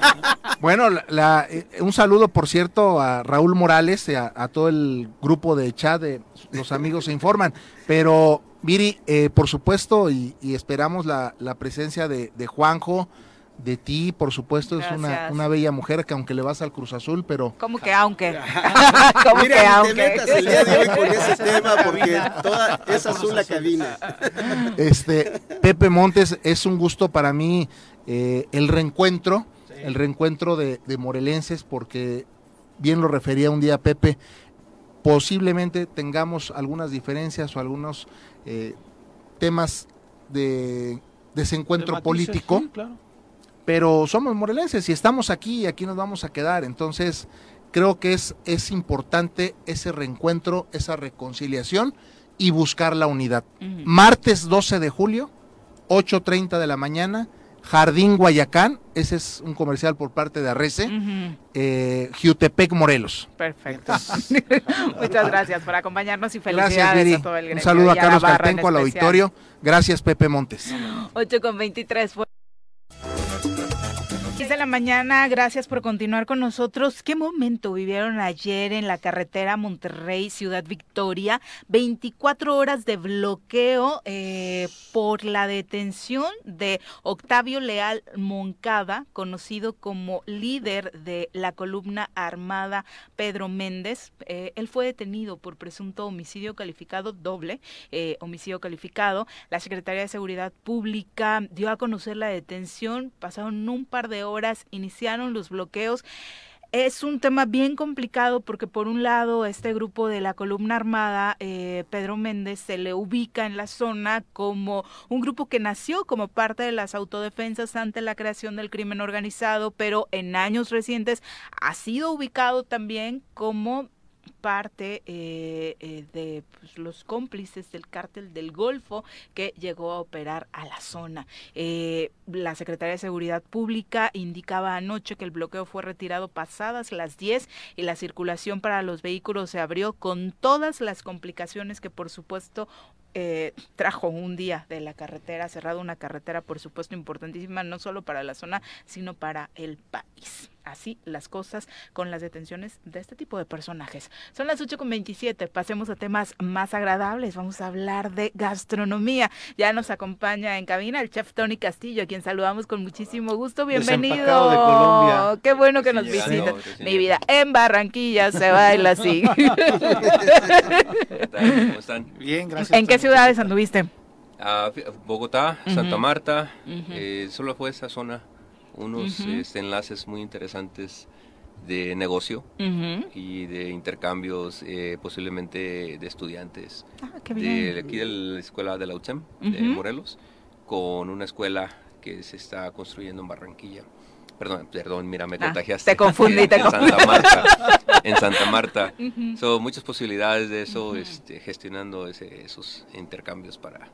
[laughs] bueno, la, eh, un saludo, por cierto, a Raúl Morales, y a, todo el grupo de chat de Los Amigos Se Informan. Pero, Viri, eh, por supuesto, y, esperamos la, la presencia de, de Juanjo, de ti, por supuesto, es una, una, bella mujer que aunque le vas al Cruz Azul, pero... ¿Cómo que aunque? [laughs] [laughs] ¿Cómo que aunque? Te metas el día de hoy con ese [laughs] tema porque toda es azul la cabina. Este, Pepe Montes, es un gusto para mí eh, el reencuentro, el reencuentro de, de, morelenses, porque bien lo refería un día Pepe, posiblemente tengamos algunas diferencias o algunos eh, temas de desencuentro político. claro pero somos morelenses y estamos aquí y aquí nos vamos a quedar. Entonces, creo que es, es importante ese reencuentro, esa reconciliación y buscar la unidad. Martes 12 de julio, 8.30 de la mañana, Jardín Guayacán, ese es un comercial por parte de Arrece, eh, Jutepec, Morelos. Perfecto. [laughs] Muchas gracias por acompañarnos y felicidades a todo el Un saludo a Carlos Cartenco, al auditorio. Gracias, Pepe Montes. 8 con 23 Thank you. De la mañana, gracias por continuar con nosotros. ¿Qué momento vivieron ayer en la carretera Monterrey, Ciudad Victoria? 24 horas de bloqueo eh, por la detención de Octavio Leal Moncada, conocido como líder de la columna armada Pedro Méndez. Eh, él fue detenido por presunto homicidio calificado doble, eh, homicidio calificado. La Secretaría de Seguridad Pública dio a conocer la detención. Pasaron un par de horas iniciaron los bloqueos. Es un tema bien complicado porque por un lado este grupo de la columna armada, eh, Pedro Méndez, se le ubica en la zona como un grupo que nació como parte de las autodefensas ante la creación del crimen organizado, pero en años recientes ha sido ubicado también como parte eh, de pues, los cómplices del cártel del Golfo que llegó a operar a la zona. la Secretaría de Seguridad Pública indicaba anoche que el bloqueo fue retirado pasadas las 10 y la circulación para los vehículos se abrió con todas las complicaciones que por supuesto eh, trajo un día de la carretera, cerrado una carretera por supuesto importantísima, no solo para la zona, sino para el país así las cosas con las detenciones de este tipo de personajes. Son las 8.27, pasemos a temas más agradables, vamos a hablar de gastronomía. Ya nos acompaña en cabina el chef Tony Castillo, a quien saludamos con muchísimo gusto. Bienvenido. De Colombia. Qué bueno que nos visita. Mi vida en Barranquilla se baila así. [laughs] ¿Cómo están? Bien, gracias. ¿En qué ciudades anduviste? Ah, Bogotá, Santa Marta, eh, solo fue esa zona unos este, enlaces muy interesantes de negocio y de intercambios eh, posiblemente de estudiantes ah, de aquí de la escuela de la UTEM de Morelos con una escuela que se está construyendo en Barranquilla perdón perdón mira me ah, contagiaste te confundí [laughs] en, Santa Marta en [laughs] Santa Marta son muchas posibilidades de eso este, gestionando esos intercambios para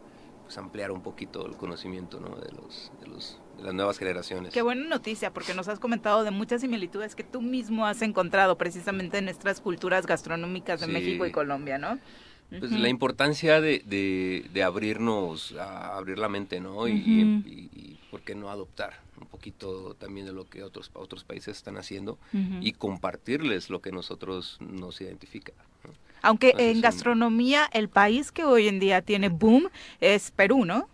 pues, ampliar un poquito el conocimiento ¿no? de los de los las nuevas generaciones. Qué buena noticia, porque nos has comentado de muchas similitudes que tú mismo has encontrado precisamente en nuestras culturas gastronómicas de México y Colombia, ¿no? Pues la importancia de, de, abrirnos, a abrir la mente, ¿no? Y, por qué no adoptar un poquito también de lo que otros, otros países están haciendo y compartirles lo que nosotros nos identifica. Aunque en gastronomía el país que hoy en día tiene boom es Perú, ¿no?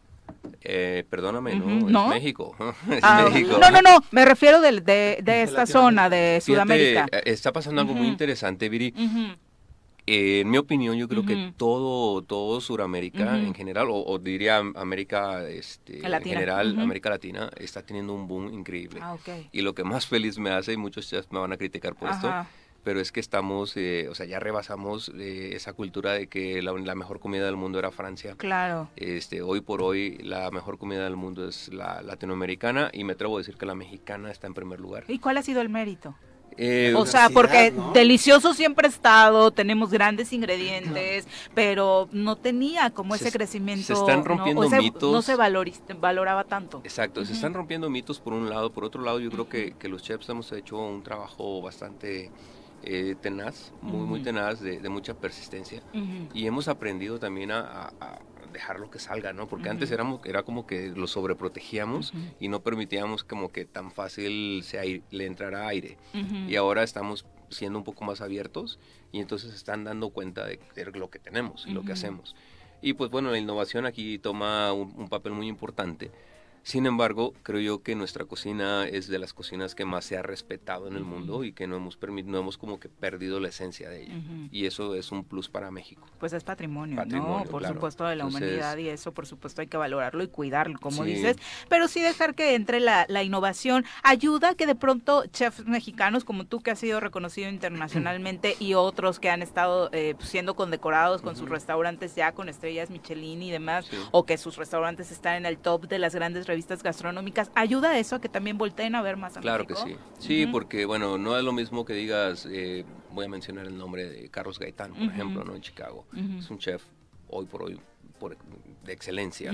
Eh, perdóname, no, es México. [laughs] Ah, no, no, no, me refiero de, de, [laughs] esta zona de Sudamérica. Eh, está pasando algo muy interesante, Viri. Eh, en mi opinión, yo creo que todo, todo Sudamérica en general, o, diría América este, en general, América Latina, está teniendo un boom increíble. Ah, y lo que más [laughs] feliz me hace, y muchos chefs me van a criticar por esto, pero es que estamos, eh, o sea, ya rebasamos eh, esa cultura de que la, mejor comida del mundo era Francia. Claro. Este, hoy por hoy la mejor comida del mundo es la latinoamericana y me atrevo a decir que la mexicana está en primer lugar. ¿Y cuál ha sido el mérito? Eh, o sea, porque delicioso siempre ha estado, tenemos grandes ingredientes, pero no tenía como ese crecimiento. Se están rompiendo mitos. No se valoraba tanto. Exacto, se están rompiendo mitos por un lado. Por otro lado, yo creo que, que los chefs hemos hecho un trabajo bastante eh, tenaz, muy, muy tenaz, de, mucha persistencia. Y hemos aprendido también a, dejar lo que salga, ¿no? Porque antes éramos, era como que lo sobreprotegíamos y no permitíamos como que tan fácil se le entrara aire. Y ahora estamos siendo un poco más abiertos y entonces están dando cuenta de, lo que tenemos y lo que hacemos. Y pues bueno, la innovación aquí toma un papel muy importante sin embargo, creo yo que nuestra cocina es de las cocinas que más se ha respetado en el mundo y que no hemos no hemos como que perdido la esencia de ella. Y eso es un plus para México. Pues es patrimonio, ¿no? Por supuesto de la humanidad y eso por supuesto hay que valorarlo y cuidarlo, como dices. Pero sí dejar que entre la, innovación. Ayuda que de pronto chefs mexicanos como tú que has sido reconocido internacionalmente y otros que han estado eh, siendo condecorados con sus restaurantes ya con estrellas Michelin y demás, o que sus restaurantes están en el top de las grandes revistas gastronómicas, ¿ayuda a eso a que también volteen a ver más a Claro que sí, sí, porque bueno, no es lo mismo que digas, eh, voy a mencionar el nombre de Carlos Gaitán, por ejemplo, ¿no? En Chicago. Es un chef hoy por hoy por, de excelencia.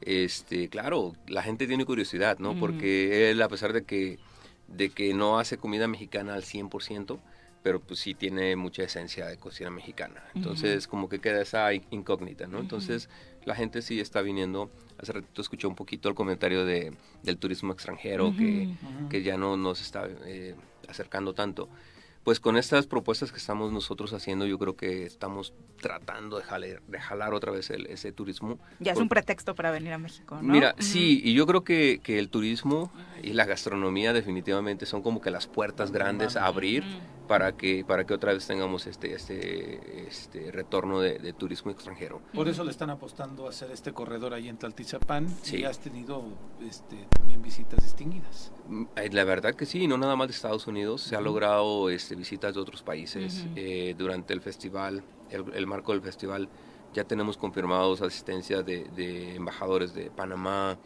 Este, claro, la gente tiene curiosidad, ¿no? Porque él, a pesar de que, de que no hace comida mexicana al 100%, pero pues sí tiene mucha esencia de cocina mexicana. Entonces, como que queda esa incógnita, ¿no? Entonces, la gente sí está viniendo. Hace ratito escuché un poquito el comentario de, del turismo extranjero, que, que, ya no nos está eh, acercando tanto. Pues con estas propuestas que estamos nosotros haciendo, yo creo que estamos tratando de jalar, de jalar otra vez el, ese turismo. Ya es un pretexto para venir a México, ¿no? Mira, sí, y yo creo que, que, el turismo y la gastronomía definitivamente son como que las puertas grandes a abrir para que para que otra vez tengamos este este este retorno de, turismo extranjero. Por eso le están apostando a hacer este corredor ahí en Tlaltizapán sí. y has tenido este, también visitas distinguidas. Mm, eh, la verdad que sí, no nada más de Estados Unidos, se ha logrado este, visitas de otros países eh, durante el festival, el, marco del festival. Ya tenemos confirmados asistencia de, de embajadores de Panamá,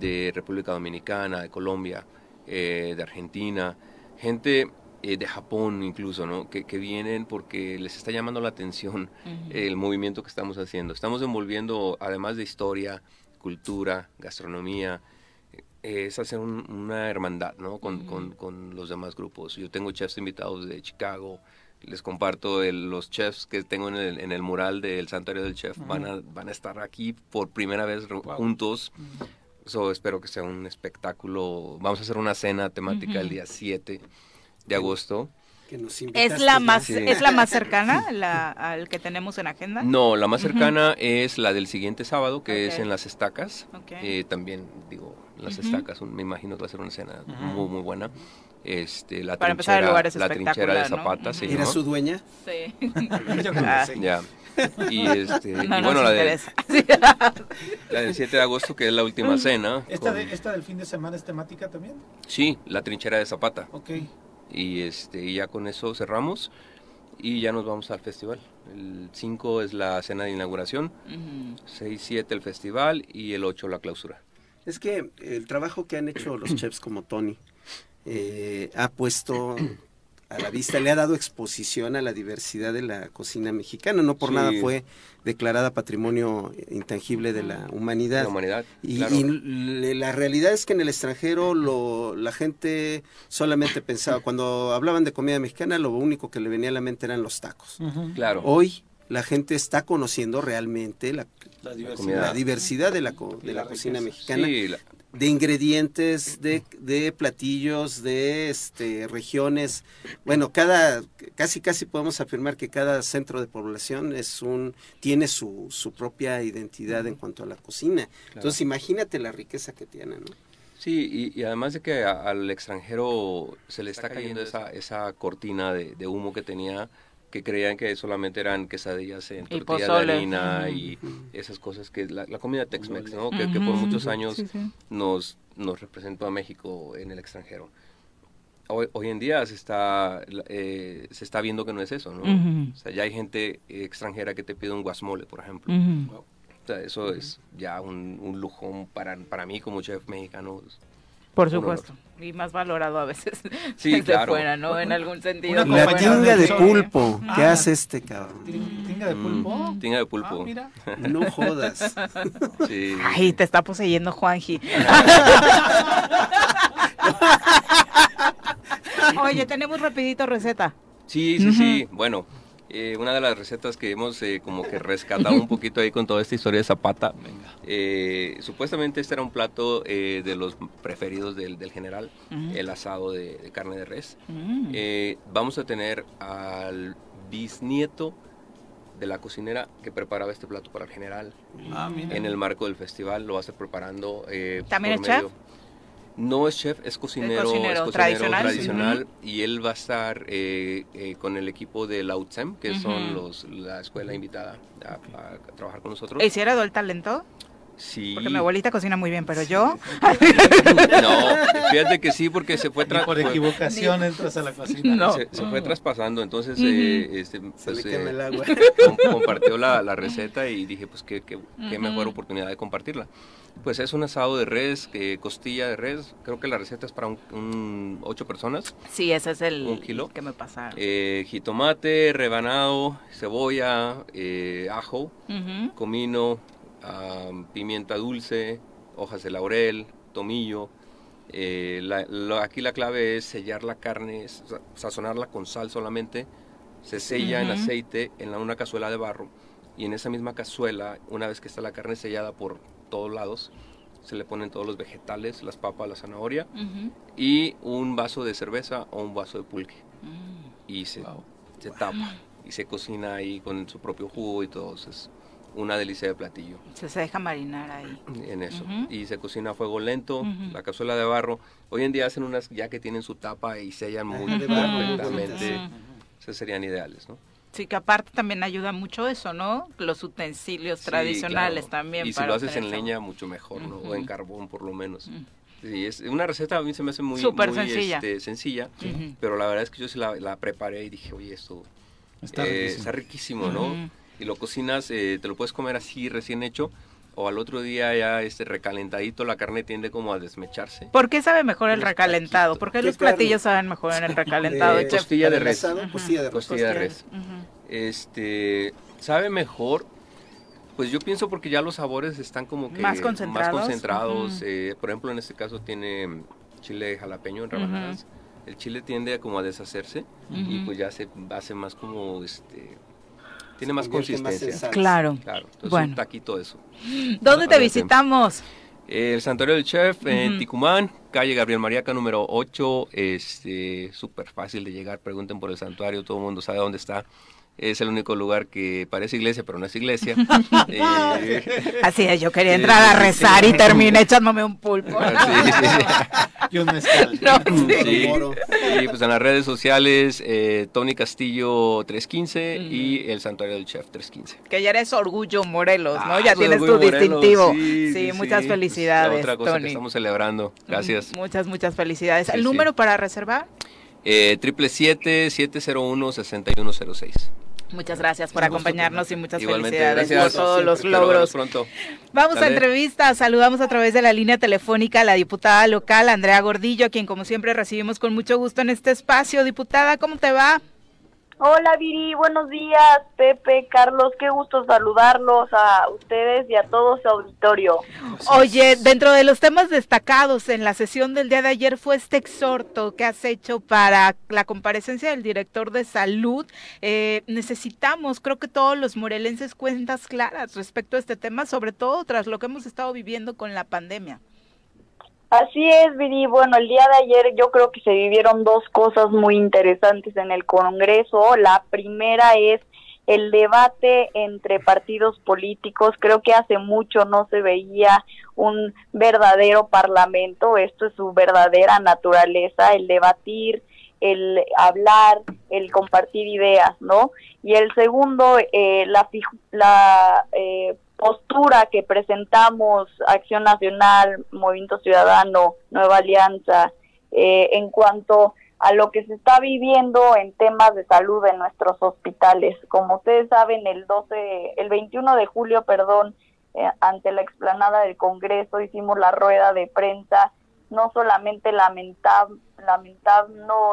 de República Dominicana, de Colombia, eh, de Argentina, gente eh, de Japón incluso, ¿no? Que, vienen porque les está llamando la atención el movimiento que estamos haciendo. Estamos envolviendo, además de historia, cultura, gastronomía, eh, es hacer una hermandad, ¿no? Con, con, los demás grupos. Yo tengo chefs invitados de Chicago, les comparto los chefs que tengo en el, en el mural del Santuario del Chef, van, a, van a estar aquí por primera vez juntos. So, espero que sea un espectáculo. Vamos a hacer una cena temática el día 7 de agosto. ¿Es la más es la más cercana la, al que tenemos en agenda? No, la más cercana es la del siguiente sábado, que es en las estacas. Eh, también, digo, las estacas, me imagino que va a ser una escena muy, muy buena. Este, la Para trinchera, empezar, la trinchera de Zapata. ¿no? ¿Era su dueña? Sí. [laughs] Ya. Y, [laughs] este, y bueno, la, de, [laughs] la del 7 de agosto, que es la última cena. ¿Esta, de, ¿Esta del fin de semana es temática también? Sí, la trinchera de Zapata. Ok y este ya con eso cerramos y ya nos vamos al festival. El 5 es la cena de inauguración, 6, 7 el festival y el 8 la clausura. Es que el trabajo que han hecho los chefs como Tony eh, ha puesto a la vista, le ha dado exposición a la diversidad de la cocina mexicana. No por nada fue declarada patrimonio intangible de la humanidad. La humanidad y, la realidad es que en el extranjero lo, la gente solamente pensaba, cuando hablaban de comida mexicana, lo único que le venía a la mente eran los tacos. Claro. Hoy la gente está conociendo realmente la, diversidad. de la, de la cocina mexicana. Sí, de ingredientes, de, de, platillos, de este, regiones. Bueno, cada, casi casi podemos afirmar que cada centro de población es un, tiene su, su propia identidad en cuanto a la cocina. Entonces imagínate la riqueza que tiene, ¿no? Sí, y, además de que al extranjero se le está, cayendo, esa, esa cortina de, de humo que tenía que creían que solamente eran quesadillas en tortilla de harina y esas cosas que la, comida Tex-Mex, ¿no? que, por muchos años nos nos representó a México en el extranjero. Hoy, hoy en día se está eh, se está viendo que no es eso, ¿no? O sea, ya hay gente extranjera que te pide un guasmole, por ejemplo. O sea, eso es ya un, un lujo para, para mí como chef mexicano. Por supuesto. Y más valorado a veces [laughs] sí, desde claro. fuera, ¿no? En algún sentido. La tinga de pulpo. ¿Qué hace este cabrón? ¿Tinga de pulpo? Mm, tinga de pulpo. Ah, mira. [laughs] No jodas. Sí. Ay, te está poseyendo Juanji. [laughs] Oye, tenemos rapidito receta. Sí, sí, sí. Bueno, eh, una de las recetas que hemos eh, como que rescatado un poquito ahí con toda esta historia de Zapata. Eh, supuestamente este era un plato de los preferidos del, general, el asado de, carne de res. Mm. vamos a tener al bisnieto de la cocinera que preparaba este plato para el general. Ah, en el marco del festival lo va a estar preparando. ¿También el chef? No es chef, es cocinero, cocinero, tradicional, y él va a estar eh, eh, con el equipo de la UTSEM, que son los, la escuela invitada a, trabajar con nosotros. ¿Y si era el talento? Sí. Porque mi abuelita cocina muy bien, pero yo... [laughs] No, fíjate que sí, porque se fue... Por equivocación entras a la [laughs] cocina. Se, fue traspasando, entonces eh, este, pues, [laughs] compartió la, la, receta y dije, pues qué, qué, qué mejor oportunidad de compartirla. Pues es un asado de res, que costilla de res. Creo que la receta es para un, ocho personas. Sí, ese es el un kilo. que me pasaron. Eh, jitomate, rebanado, cebolla, eh, ajo, comino, pimienta dulce, hojas de laurel, tomillo. Eh, aquí la clave es sellar la carne, sazonarla con sal solamente. Se sella en aceite en una cazuela de barro y en esa misma cazuela, una vez que está la carne sellada por todos lados. Se le ponen todos los vegetales, las papas, la zanahoria y un vaso de cerveza o un vaso de pulque. Mm. Y se, se tapa y se cocina ahí con su propio jugo y todo. Es una delicia de platillo. Se, deja marinar ahí. En eso. Y se cocina a fuego lento, la cazuela de barro. Hoy en día hacen unas ya que tienen su tapa y sellan muy perfectamente. Esas serían ideales, ¿no? Sí, que aparte también ayuda mucho eso, ¿no? Los utensilios tradicionales también. Y si lo haces en leña, mucho mejor, ¿no? O en carbón, por lo menos. Sí, es una receta a mí se me hace muy, sencilla, este, sencilla pero la verdad es que yo sí la, preparé y dije, oye, esto está, eh, riquísimo. está riquísimo, ¿no? Y lo cocinas, eh, te lo puedes comer así recién hecho o al otro día ya este recalentadito la carne tiende como a desmecharse. ¿Por qué sabe mejor el recalentado? ¿Por qué los platillos saben mejor en el recalentado? de costilla de res. Costilla de res. Costilla de res. Este, sabe mejor pues yo pienso porque ya los sabores están como que más concentrados. Más concentrados. Eh, por ejemplo, en este caso tiene chile jalapeño en rebanadas. El chile tiende a como a deshacerse y pues ya se hace más como este tiene más consistencia. claro. Claro. Entonces un taquito eso. ¿Dónde te visitamos? El Santuario del Chef en Ticumán, calle Gabriel Mariaca número 8, este súper fácil de llegar, pregunten por el santuario, todo el mundo sabe dónde está es el único lugar que parece iglesia, pero no es iglesia. [laughs] Eh, Así es, yo quería entrar a rezar y terminé echándome un pulpo. y un mezcal. [laughs] y pues en las redes sociales, eh, Tony Castillo 315 y el Santuario del Chef 315. Que ya eres Orgullo Morelos, ¿no? Ah, ya tienes tu distintivo. Sí, muchas felicidades, otra cosa que estamos celebrando. Gracias. Muchas, muchas felicidades. ¿El número para reservar? Eh, triple siete siete cero uno sesenta y uno cero seis. Muchas gracias por acompañarnos y muchas felicidades por todos los logros. Vamos a entrevista, saludamos a través de la línea telefónica a la diputada local Andrea Gordillo, a quien como siempre recibimos con mucho gusto en este espacio. Diputada, ¿cómo te va? Hola Viri, buenos días, Pepe, Carlos, qué gusto saludarlos a ustedes y a todo su auditorio. Oye, dentro de los temas destacados en la sesión del día de ayer fue este exhorto que has hecho para la comparecencia del director de salud. Eh, necesitamos, creo que todos los morelenses cuentas claras respecto a este tema, sobre todo tras lo que hemos estado viviendo con la pandemia. Así es, Viri. Bueno, el día de ayer yo creo que se vivieron dos cosas muy interesantes en el Congreso. La primera es el debate entre partidos políticos. Creo que hace mucho no se veía un verdadero parlamento. Esto es su verdadera naturaleza, el debatir, el hablar, el compartir ideas, ¿no? Y el segundo, eh, la, la eh, postura que presentamos Acción Nacional, Movimiento Ciudadano, Nueva Alianza, eh, en cuanto a lo que se está viviendo en temas de salud en nuestros hospitales. Como ustedes saben, el 12, el 21 de julio, perdón, eh, ante la explanada del Congreso hicimos la rueda de prensa no solamente lamentando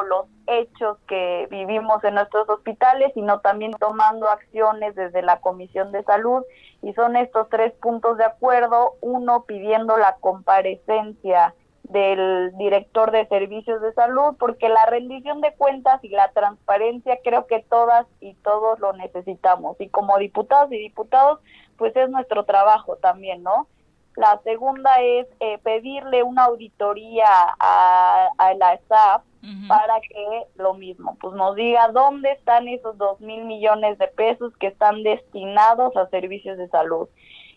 los hechos que vivimos en nuestros hospitales, sino también tomando acciones desde la Comisión de Salud. Y son estos tres puntos de acuerdo. Uno, pidiendo la comparecencia del director de servicios de salud, porque la rendición de cuentas y la transparencia creo que todas y todos lo necesitamos. Y como diputados y diputados, pues es nuestro trabajo también, ¿no? La segunda es eh, pedirle una auditoría a, la SAP para que lo mismo, pues nos diga dónde están esos dos mil millones de pesos que están destinados a servicios de salud.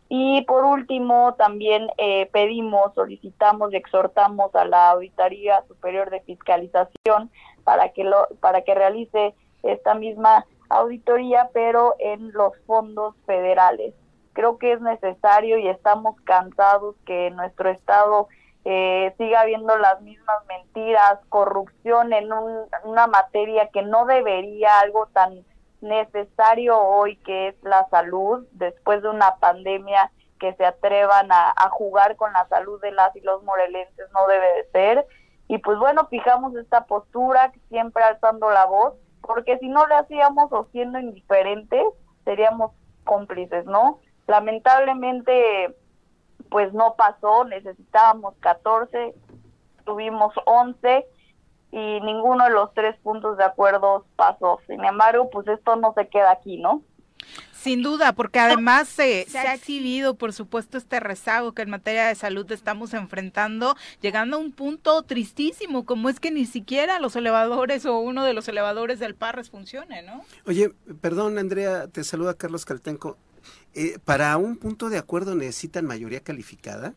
Y por último, también eh, pedimos, solicitamos y exhortamos a la Auditoría Superior de Fiscalización para que, lo, para que realice esta misma auditoría, pero en los fondos federales creo que es necesario y estamos cansados que en nuestro estado eh, siga habiendo las mismas mentiras, corrupción en una materia que no debería, algo tan necesario hoy que es la salud, después de una pandemia que se atrevan a, jugar con la salud de las y los morelenses no debe de ser. Y pues bueno, fijamos esta postura, siempre alzando la voz, porque si no le hacíamos o siendo indiferentes, seríamos cómplices, ¿no? Lamentablemente, pues no pasó, necesitábamos 14, tuvimos 11 y ninguno de los tres puntos de acuerdo pasó. Sin embargo, pues esto no se queda aquí, ¿no? Sin duda, porque además se, se, ha exhibido, por supuesto, este rezago que en materia de salud estamos enfrentando, llegando a un punto tristísimo, como es que ni siquiera los elevadores o uno de los elevadores del Parres funcione, ¿no? Oye, perdón, Andrea, te saluda Carlos Caltenco. Eh, ¿Para un punto de acuerdo necesitan mayoría calificada?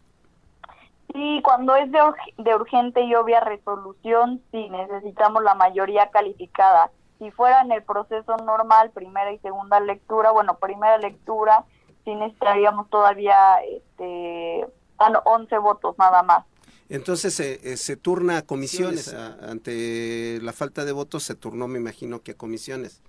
Sí, cuando es de, de urgente y obvia resolución, sí, necesitamos la mayoría calificada. Si fuera en el proceso normal, primera y segunda lectura, bueno, primera lectura, sí necesitaríamos todavía este, 11 votos nada más. Entonces se, se turna a comisiones, ante la falta de votos se turnó, me imagino que a comisiones.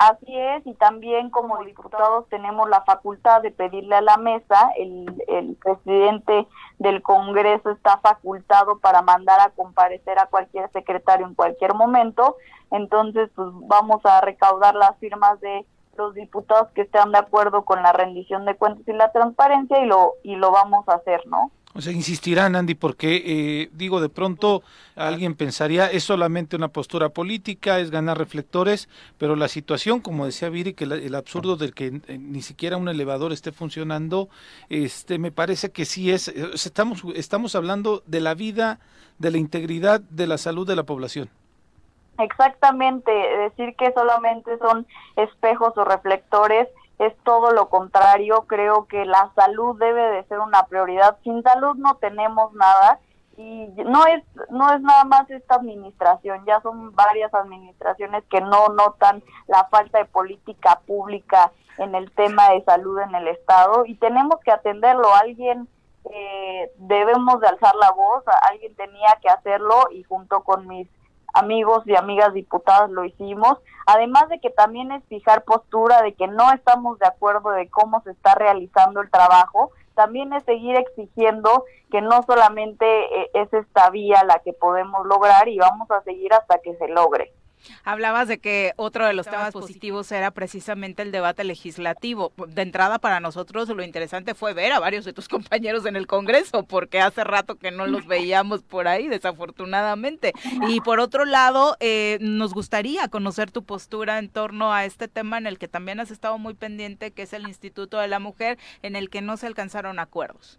Así es, y también como diputados tenemos la facultad de pedirle a la mesa, el, el presidente del Congreso está facultado para mandar a comparecer a cualquier secretario en cualquier momento, entonces pues vamos a recaudar las firmas de los diputados que estén de acuerdo con la rendición de cuentas y la transparencia y lo y lo vamos a hacer, ¿no? O sea, insistirán, Andy, porque eh, digo, de pronto alguien pensaría, es solamente una postura política, es ganar reflectores, pero la situación, como decía Viri, que el absurdo del que eh, ni siquiera un elevador esté funcionando, este, me parece que sí es, eh, estamos, estamos hablando de la vida, de la integridad, de la salud de la población. Exactamente, decir que solamente son espejos o reflectores es todo lo contrario. Creo que la salud debe de ser una prioridad. Sin salud no tenemos nada y no es no es nada más esta administración, ya son varias administraciones que no notan la falta de política pública en el tema de salud en el estado y tenemos que atenderlo. Alguien eh, debemos de alzar la voz, alguien tenía que hacerlo y junto con mis amigos y amigas diputadas lo hicimos, además de que también es fijar postura de que no estamos de acuerdo de cómo se está realizando el trabajo, también es seguir exigiendo que no solamente eh, es esta vía la que podemos lograr y vamos a seguir hasta que se logre. Hablabas de que otro de los temas positivos era precisamente el debate legislativo. De entrada, para nosotros lo interesante fue ver a varios de tus [laughs] compañeros en el Congreso, porque hace rato que no los veíamos por ahí, desafortunadamente. Y por otro lado, eh, nos gustaría conocer tu postura en torno a este tema en el que también has estado muy pendiente, que es el Instituto de la Mujer, en el que no se alcanzaron acuerdos.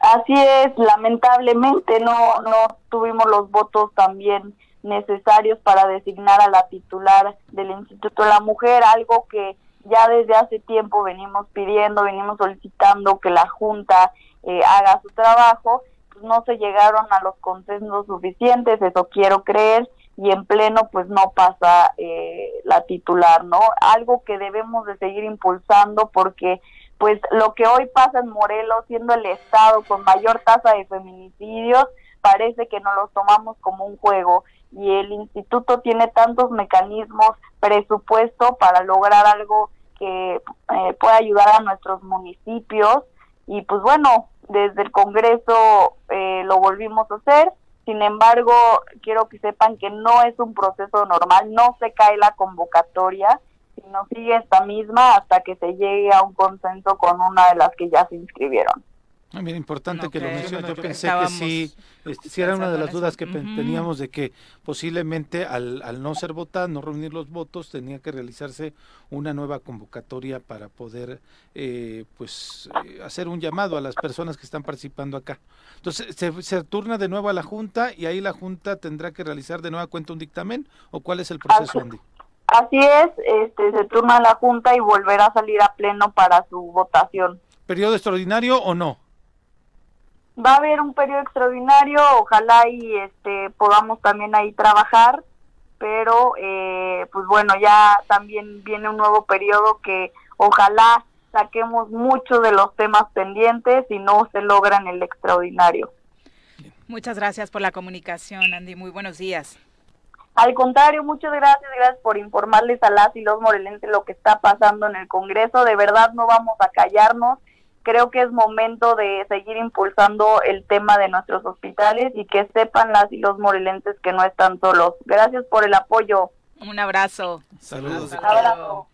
Así es, lamentablemente no, no tuvimos los votos también necesarios para designar a la titular del Instituto de la Mujer, algo que ya desde hace tiempo venimos pidiendo, venimos solicitando que la Junta eh, haga su trabajo, pues no se llegaron a los consensos suficientes, eso quiero creer, y en pleno pues no pasa eh, la titular, ¿no? Algo que debemos de seguir impulsando porque pues lo que hoy pasa en Morelos, siendo el estado con mayor tasa de feminicidios, parece que no lo tomamos como un juego y el instituto tiene tantos mecanismos, presupuesto para lograr algo que eh, pueda ayudar a nuestros municipios y pues bueno, desde el Congreso eh, lo volvimos a hacer, sin embargo, quiero que sepan que no es un proceso normal, no se cae la convocatoria, sino sigue esta misma hasta que se llegue a un consenso con una de las que ya se inscribieron. Ah, mira, importante que lo menciones. Yo pensé que sí, este, sí era una de las dudas que teníamos de que posiblemente al, al no ser votada, no reunir los votos, tenía que realizarse una nueva convocatoria para poder eh, pues eh, hacer un llamado a las personas que están participando acá. Entonces, ¿se, ¿se turna de nuevo a la Junta y ahí la Junta tendrá que realizar de nueva cuenta un dictamen o cuál es el proceso, Andy? Así es, este, se turna a la Junta y volverá a salir a pleno para su votación. ¿Periodo extraordinario o no? Va a haber un periodo extraordinario, ojalá y este podamos también ahí trabajar, pero eh, pues bueno, ya también viene un nuevo periodo que ojalá saquemos mucho de los temas pendientes y no se logran el extraordinario. Muchas gracias por la comunicación, Andy. Muy buenos días. Al contrario, muchas gracias, gracias por informarles a las y los morelenses lo que está pasando en el Congreso. De verdad no vamos a callarnos creo que es momento de seguir impulsando el tema de nuestros hospitales y que sepan las y los morelenses que no están solos. Gracias por el apoyo. Un abrazo. Saludos. Un abrazo.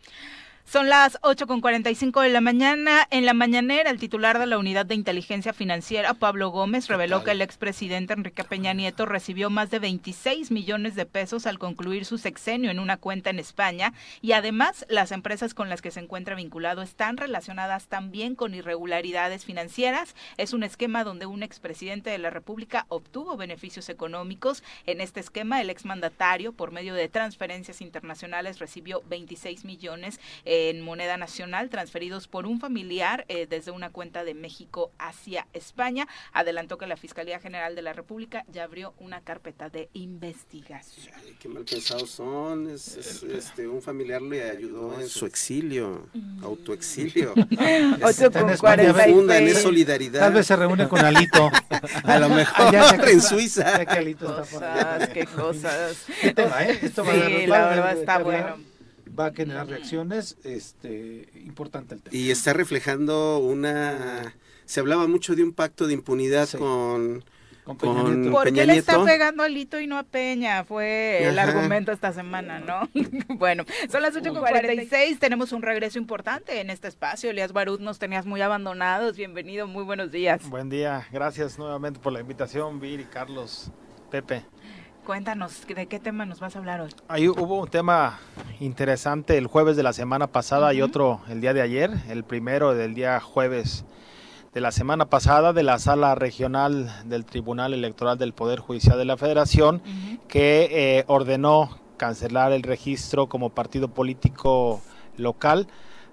Son las 8.45 de la mañana. En la mañanera, el titular de la Unidad de Inteligencia Financiera, Pablo Gómez, reveló que el expresidente Enrique Peña Nieto recibió más de 26 millones de pesos al concluir su sexenio en una cuenta en España y además las empresas con las que se encuentra vinculado están relacionadas también con irregularidades financieras. Es un esquema donde un expresidente de la República obtuvo beneficios económicos. En este esquema, el exmandatario, por medio de transferencias internacionales, recibió 26 millones. Eh, en moneda nacional transferidos por un familiar eh, desde una cuenta de México hacia España. Adelantó que la Fiscalía General de la República ya abrió una carpeta de investigación. qué mal pensados son. este, un familiar le ayudó en su exilio, mm. autoexilio. [laughs] Fundan, es solidaridad. Tal vez se reúne con Alito. [laughs] A lo mejor en Suiza. qué cosas. Qué cosas. ¿Qué tema, eh? Esto sí, la verdad está bueno. Va a generar reacciones, este, importante el tema. Y está reflejando una, se hablaba mucho de un pacto de impunidad con con Peña Nieto. ¿Por qué le está pegando a Lito y no a Peña? Fue el argumento esta semana, ¿no? [laughs] bueno, son las 8.46, tenemos un regreso importante en este espacio. Elías Barut, nos tenías muy abandonados. Bienvenido, muy buenos días. Buen día, gracias nuevamente por la invitación, Viri, Carlos, Pepe. Cuéntanos, ¿de qué tema nos vas a hablar hoy? Ahí hubo un tema interesante el jueves de la semana pasada y otro el día de ayer. El primero del día jueves de la semana pasada de la Sala Regional del Tribunal Electoral del Poder Judicial de la Federación, que eh, ordenó cancelar el registro como partido político local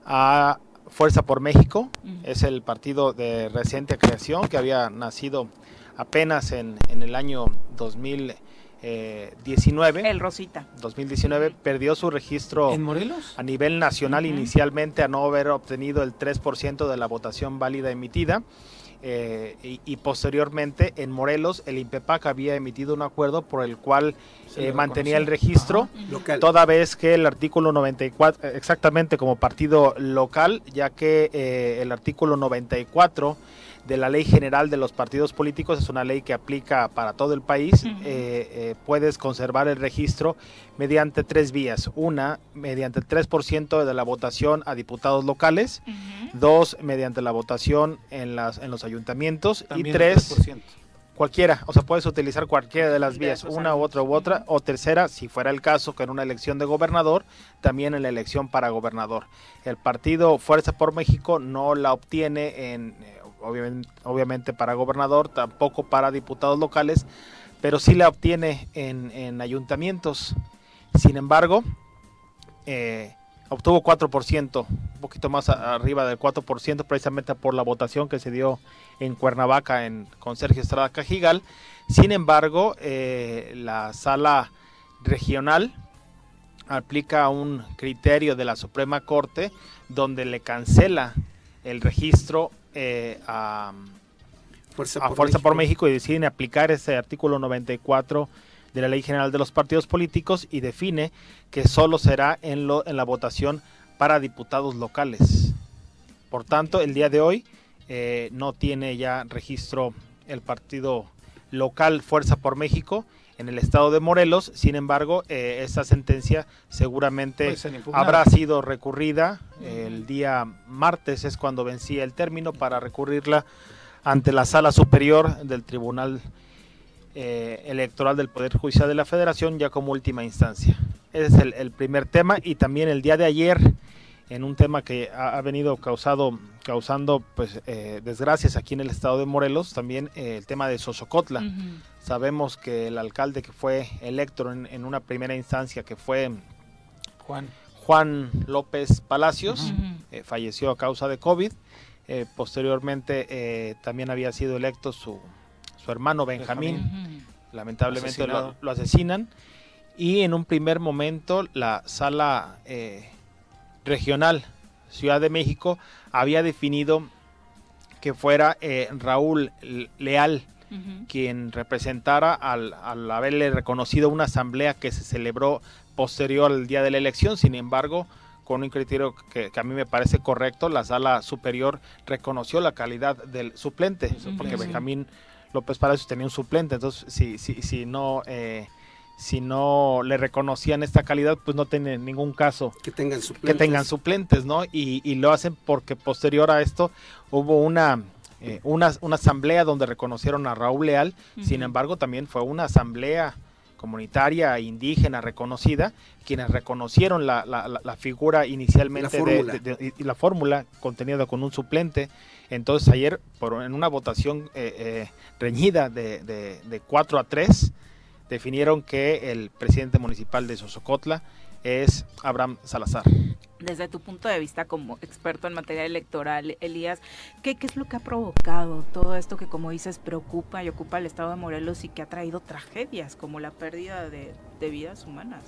a Fuerza por México. Es el partido de reciente creación que había nacido apenas en, en el año 2000 eh, 19. El Rosita. 2019 perdió su registro ¿En Morelos? a nivel nacional inicialmente a no haber obtenido el 3% de la votación válida emitida. Eh, y, posteriormente en Morelos el INPEPAC había emitido un acuerdo por el cual eh, mantenía el registro, toda vez que el artículo 94, exactamente como partido local, ya que eh, el artículo 94 de la Ley General de los Partidos Políticos, es una ley que aplica para todo el país, eh, eh, puedes conservar el registro mediante tres vías. Una, mediante el 3% de la votación a diputados locales, dos, mediante la votación en, las, en los ayuntamientos. Y tres, cualquiera, o sea, puedes utilizar cualquiera de las vías, una u otra u otra, o tercera, si fuera el caso, que en una elección de gobernador, también en la elección para gobernador. El partido Fuerza por México no la obtiene en obviamente, para gobernador, tampoco para diputados locales, pero sí la obtiene en, ayuntamientos. Sin embargo, eh, obtuvo 4%, un poquito más arriba del 4%, precisamente por la votación que se dio en Cuernavaca en, con Sergio Estrada Cajigal. Sin embargo, eh, la sala regional aplica un criterio de la Suprema Corte donde le cancela el registro eh, a, Fuerza, por, México. y deciden aplicar ese artículo 94 de la Ley General de los Partidos Políticos y define que solo será en, lo, en la votación para diputados locales. Por tanto, el día de hoy eh, no tiene ya registro el partido local Fuerza por México en el estado de Morelos. Sin embargo, eh, esta sentencia seguramente habrá sido recurrida. El día martes es cuando vencía el término para recurrirla ante la sala superior del Tribunal eh, Electoral del Poder Judicial de la Federación ya como última instancia. Ese es el primer tema y también el día de ayer en un tema que ha, venido causado, causando pues eh, desgracias aquí en el estado de Morelos, también eh, el tema de Sosocotla. Sabemos que el alcalde que fue electo en, una primera instancia, que fue Juan, Juan López Palacios, eh, falleció a causa de COVID. posteriormente también había sido electo su, su hermano Benjamín. Lamentablemente lo, lo, asesinan. Y en un primer momento la sala regional Ciudad de México había definido que fuera eh, Raúl Leal quien representara al, haberle reconocido una asamblea que se celebró posterior al día de la elección. Sin embargo, con un criterio que, a mí me parece correcto, la sala superior reconoció la calidad del suplente, porque Benjamín López Palacios tenía un suplente, entonces si, si, si no... Eh, si no le reconocían esta calidad, pues no tiene ningún caso que tengan suplentes, que tengan suplentes ¿no? Y, lo hacen porque posterior a esto hubo una, eh, una, asamblea donde reconocieron a Raúl Leal, sin embargo también fue una asamblea comunitaria indígena reconocida, quienes reconocieron la, la, figura inicialmente de, y la fórmula contenida con un suplente. Entonces ayer, por, en una votación eh, eh, reñida de, de 4 a 3, definieron que el presidente municipal de Sosocotla es Abraham Salazar. Desde tu punto de vista como experto en materia electoral, Elías, ¿qué, es lo que ha provocado todo esto que, como dices, preocupa y ocupa el estado de Morelos y que ha traído tragedias como la pérdida de, vidas humanas?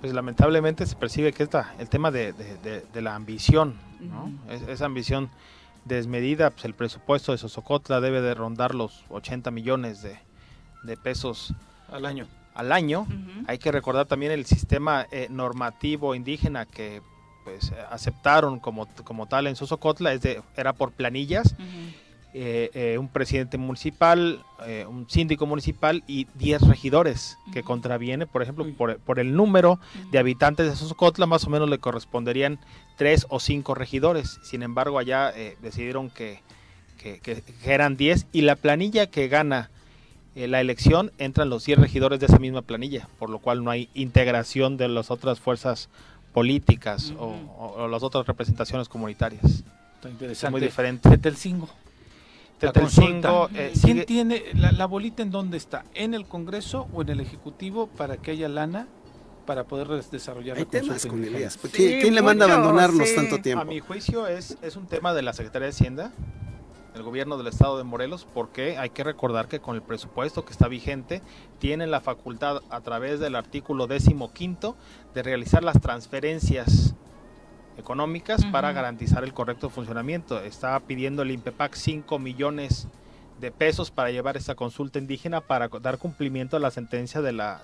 Pues lamentablemente se percibe que está el tema de, la ambición, esa ambición desmedida, pues el presupuesto de Sosocotla debe de rondar los 80 millones de pesos al año. al año. Hay que recordar también el sistema eh, normativo indígena que pues aceptaron como, como tal en Sosocotla, es de, era por planillas. Eh, eh, un presidente municipal, un síndico municipal y 10 regidores que contraviene, por ejemplo, por, el número de habitantes de Sosocotla, más o menos le corresponderían 3 o 5 regidores. Sin embargo, allá decidieron que, que, que, eran 10 y la planilla que gana eh, la elección entran los 10 regidores de esa misma planilla, por lo cual no hay integración de las otras fuerzas políticas o, las otras representaciones comunitarias. Está interesante. muy diferente. Tetelcingo. Tetelcingo. Eh, ¿Quién tiene la, bolita en dónde está? ¿En el Congreso o en el Ejecutivo para que haya lana para poder desarrollar Hay temas con Elías. ¿Quién, le manda a abandonarnos tanto tiempo? A mi juicio es, es un tema de la Secretaría de Hacienda el gobierno del estado de Morelos porque hay que recordar que con el presupuesto que está vigente tienen la facultad a través del artículo quinto de realizar las transferencias económicas para garantizar el correcto funcionamiento. Está pidiendo el INPEPAC 5 millones de pesos para llevar esta consulta indígena para dar cumplimiento a la sentencia de la,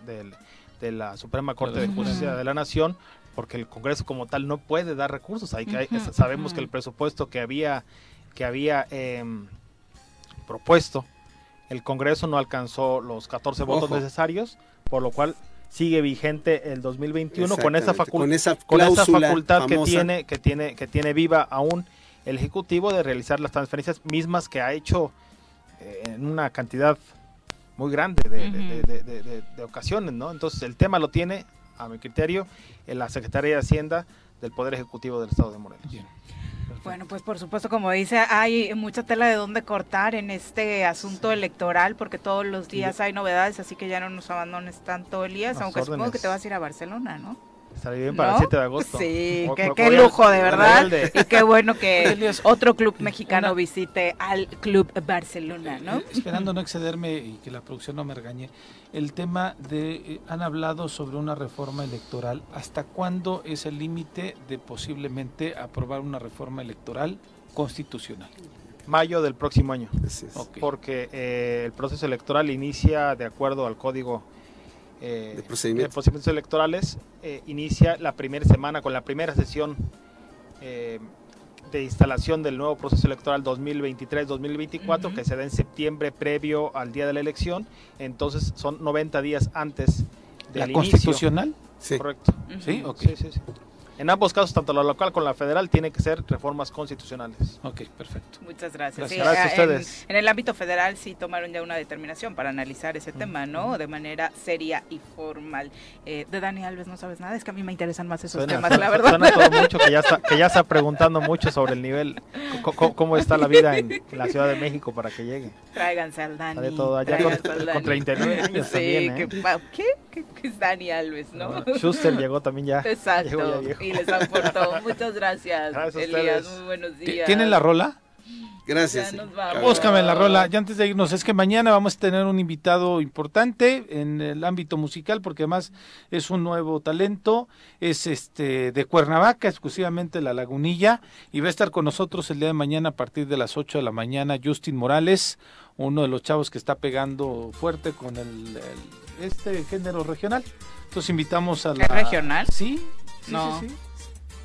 de, la Suprema Corte de Justicia de la Nación porque el Congreso como tal no puede dar recursos. Hay, sabemos que el presupuesto que había que había em, propuesto, el Congreso no alcanzó los 14 votos necesarios, por lo cual sigue vigente el 2021 con esa, con esa, facultad que tiene, que, tiene, que tiene viva aún el Ejecutivo de realizar las transferencias mismas que ha hecho eh, en una cantidad muy grande de, ocasiones, ¿no? Entonces el tema lo tiene, a mi criterio, en la Secretaría de Hacienda del Poder Ejecutivo del Estado de Morelos. Bueno, pues por supuesto, como dice, hay mucha tela de dónde cortar en este asunto electoral, porque todos los días hay novedades, así que ya no nos abandones tanto, Elías, aunque supongo que te vas a ir a Barcelona, ¿no? Estaría bien para el 7 de agosto. Sí, qué, lujo, de verdad. Y qué bueno que [laughs] otro club mexicano visite al Club Barcelona, ¿no? Eh, esperando no excederme y que la producción no me regañe, el tema de, eh, han hablado sobre una reforma electoral. ¿Hasta cuándo es el límite de posiblemente aprobar una reforma electoral constitucional? Mayo del próximo año. Porque eh, el proceso electoral inicia de acuerdo al código eh, de, procedimientos. electorales eh, inicia la primera semana con la primera sesión eh, de instalación del nuevo proceso electoral 2023-2024 que se da en septiembre previo al día de la elección. Entonces son 90 días antes de ¿La constitucional? Sí. Correcto. ¿Sí? sí, sí, sí. En ambos casos, tanto la local como la federal, tiene que ser reformas constitucionales. Ok, perfecto. Muchas gracias. gracias a ustedes. En, el ámbito federal sí tomaron ya una determinación para analizar ese tema, ¿no? De manera seria y formal. Eh, de Dani Alves no sabes nada, es que a mí me interesan más esos temas, la verdad. Suena todo mucho, que ya, está, que ya está preguntando mucho sobre el nivel, cómo, está la vida en la Ciudad de México para que llegue. Tráiganse al Dani. De todo, allá con, 39 años sí, también, ¿eh? ¿qué? ¿Qué, es Dani Alves, no? Schuster llegó también ya. Exacto y les aportó. [laughs] Muchas gracias, gracias Elías. Muy buenos días. ¿Tienen la rola? Gracias. Búscame la rola. Ya antes de irnos, es que mañana vamos a tener un invitado importante en el ámbito musical, porque además es un nuevo talento, es este de Cuernavaca, exclusivamente la Lagunilla, y va a estar con nosotros el día de mañana a partir de las 8 de la mañana, Justin Morales, uno de los chavos que está pegando fuerte con el, este género regional. Entonces invitamos a la... ¿Es regional? Sí, sí, sí. sí.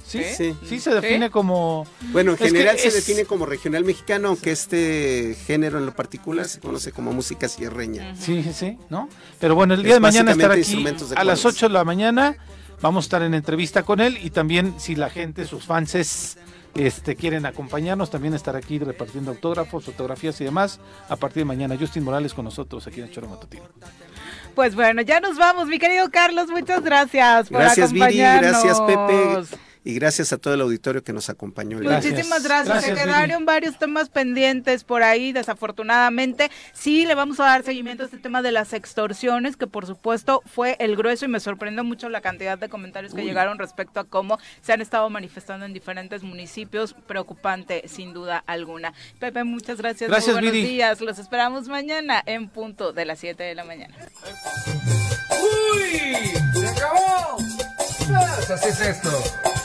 Sí, sí, sí, se define como... Bueno, en general se define como regional mexicano, aunque este género en lo particular se conoce como música sierreña. Sí, sí, ¿no? Pero bueno, el día de mañana estará aquí a las 8 de la mañana, vamos a estar en entrevista con él y también si la gente, sus fans este, quieren acompañarnos, también estar aquí repartiendo autógrafos, fotografías y demás a partir de mañana. Justin Morales con nosotros aquí en el Choro Matutino. Pues bueno, ya nos vamos, mi querido Carlos, muchas gracias por gracias, acompañarnos. gracias, Pepe y gracias a todo el auditorio que nos acompañó. Muchísimas gracias. Se quedaron varios temas pendientes por ahí, desafortunadamente. Sí, le vamos a dar seguimiento a este tema de las extorsiones, que por supuesto fue el grueso y me sorprendió mucho la cantidad de comentarios que llegaron respecto a cómo se han estado manifestando en diferentes municipios. Preocupante, sin duda alguna. Pepe, muchas gracias. Gracias, buenos días. Los esperamos mañana en punto de las 7 de la mañana. ¡Uy! ¡Se acabó! Pues así es esto.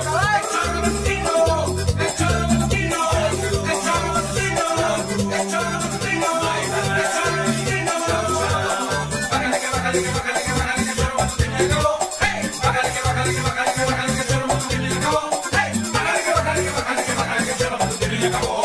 acabó.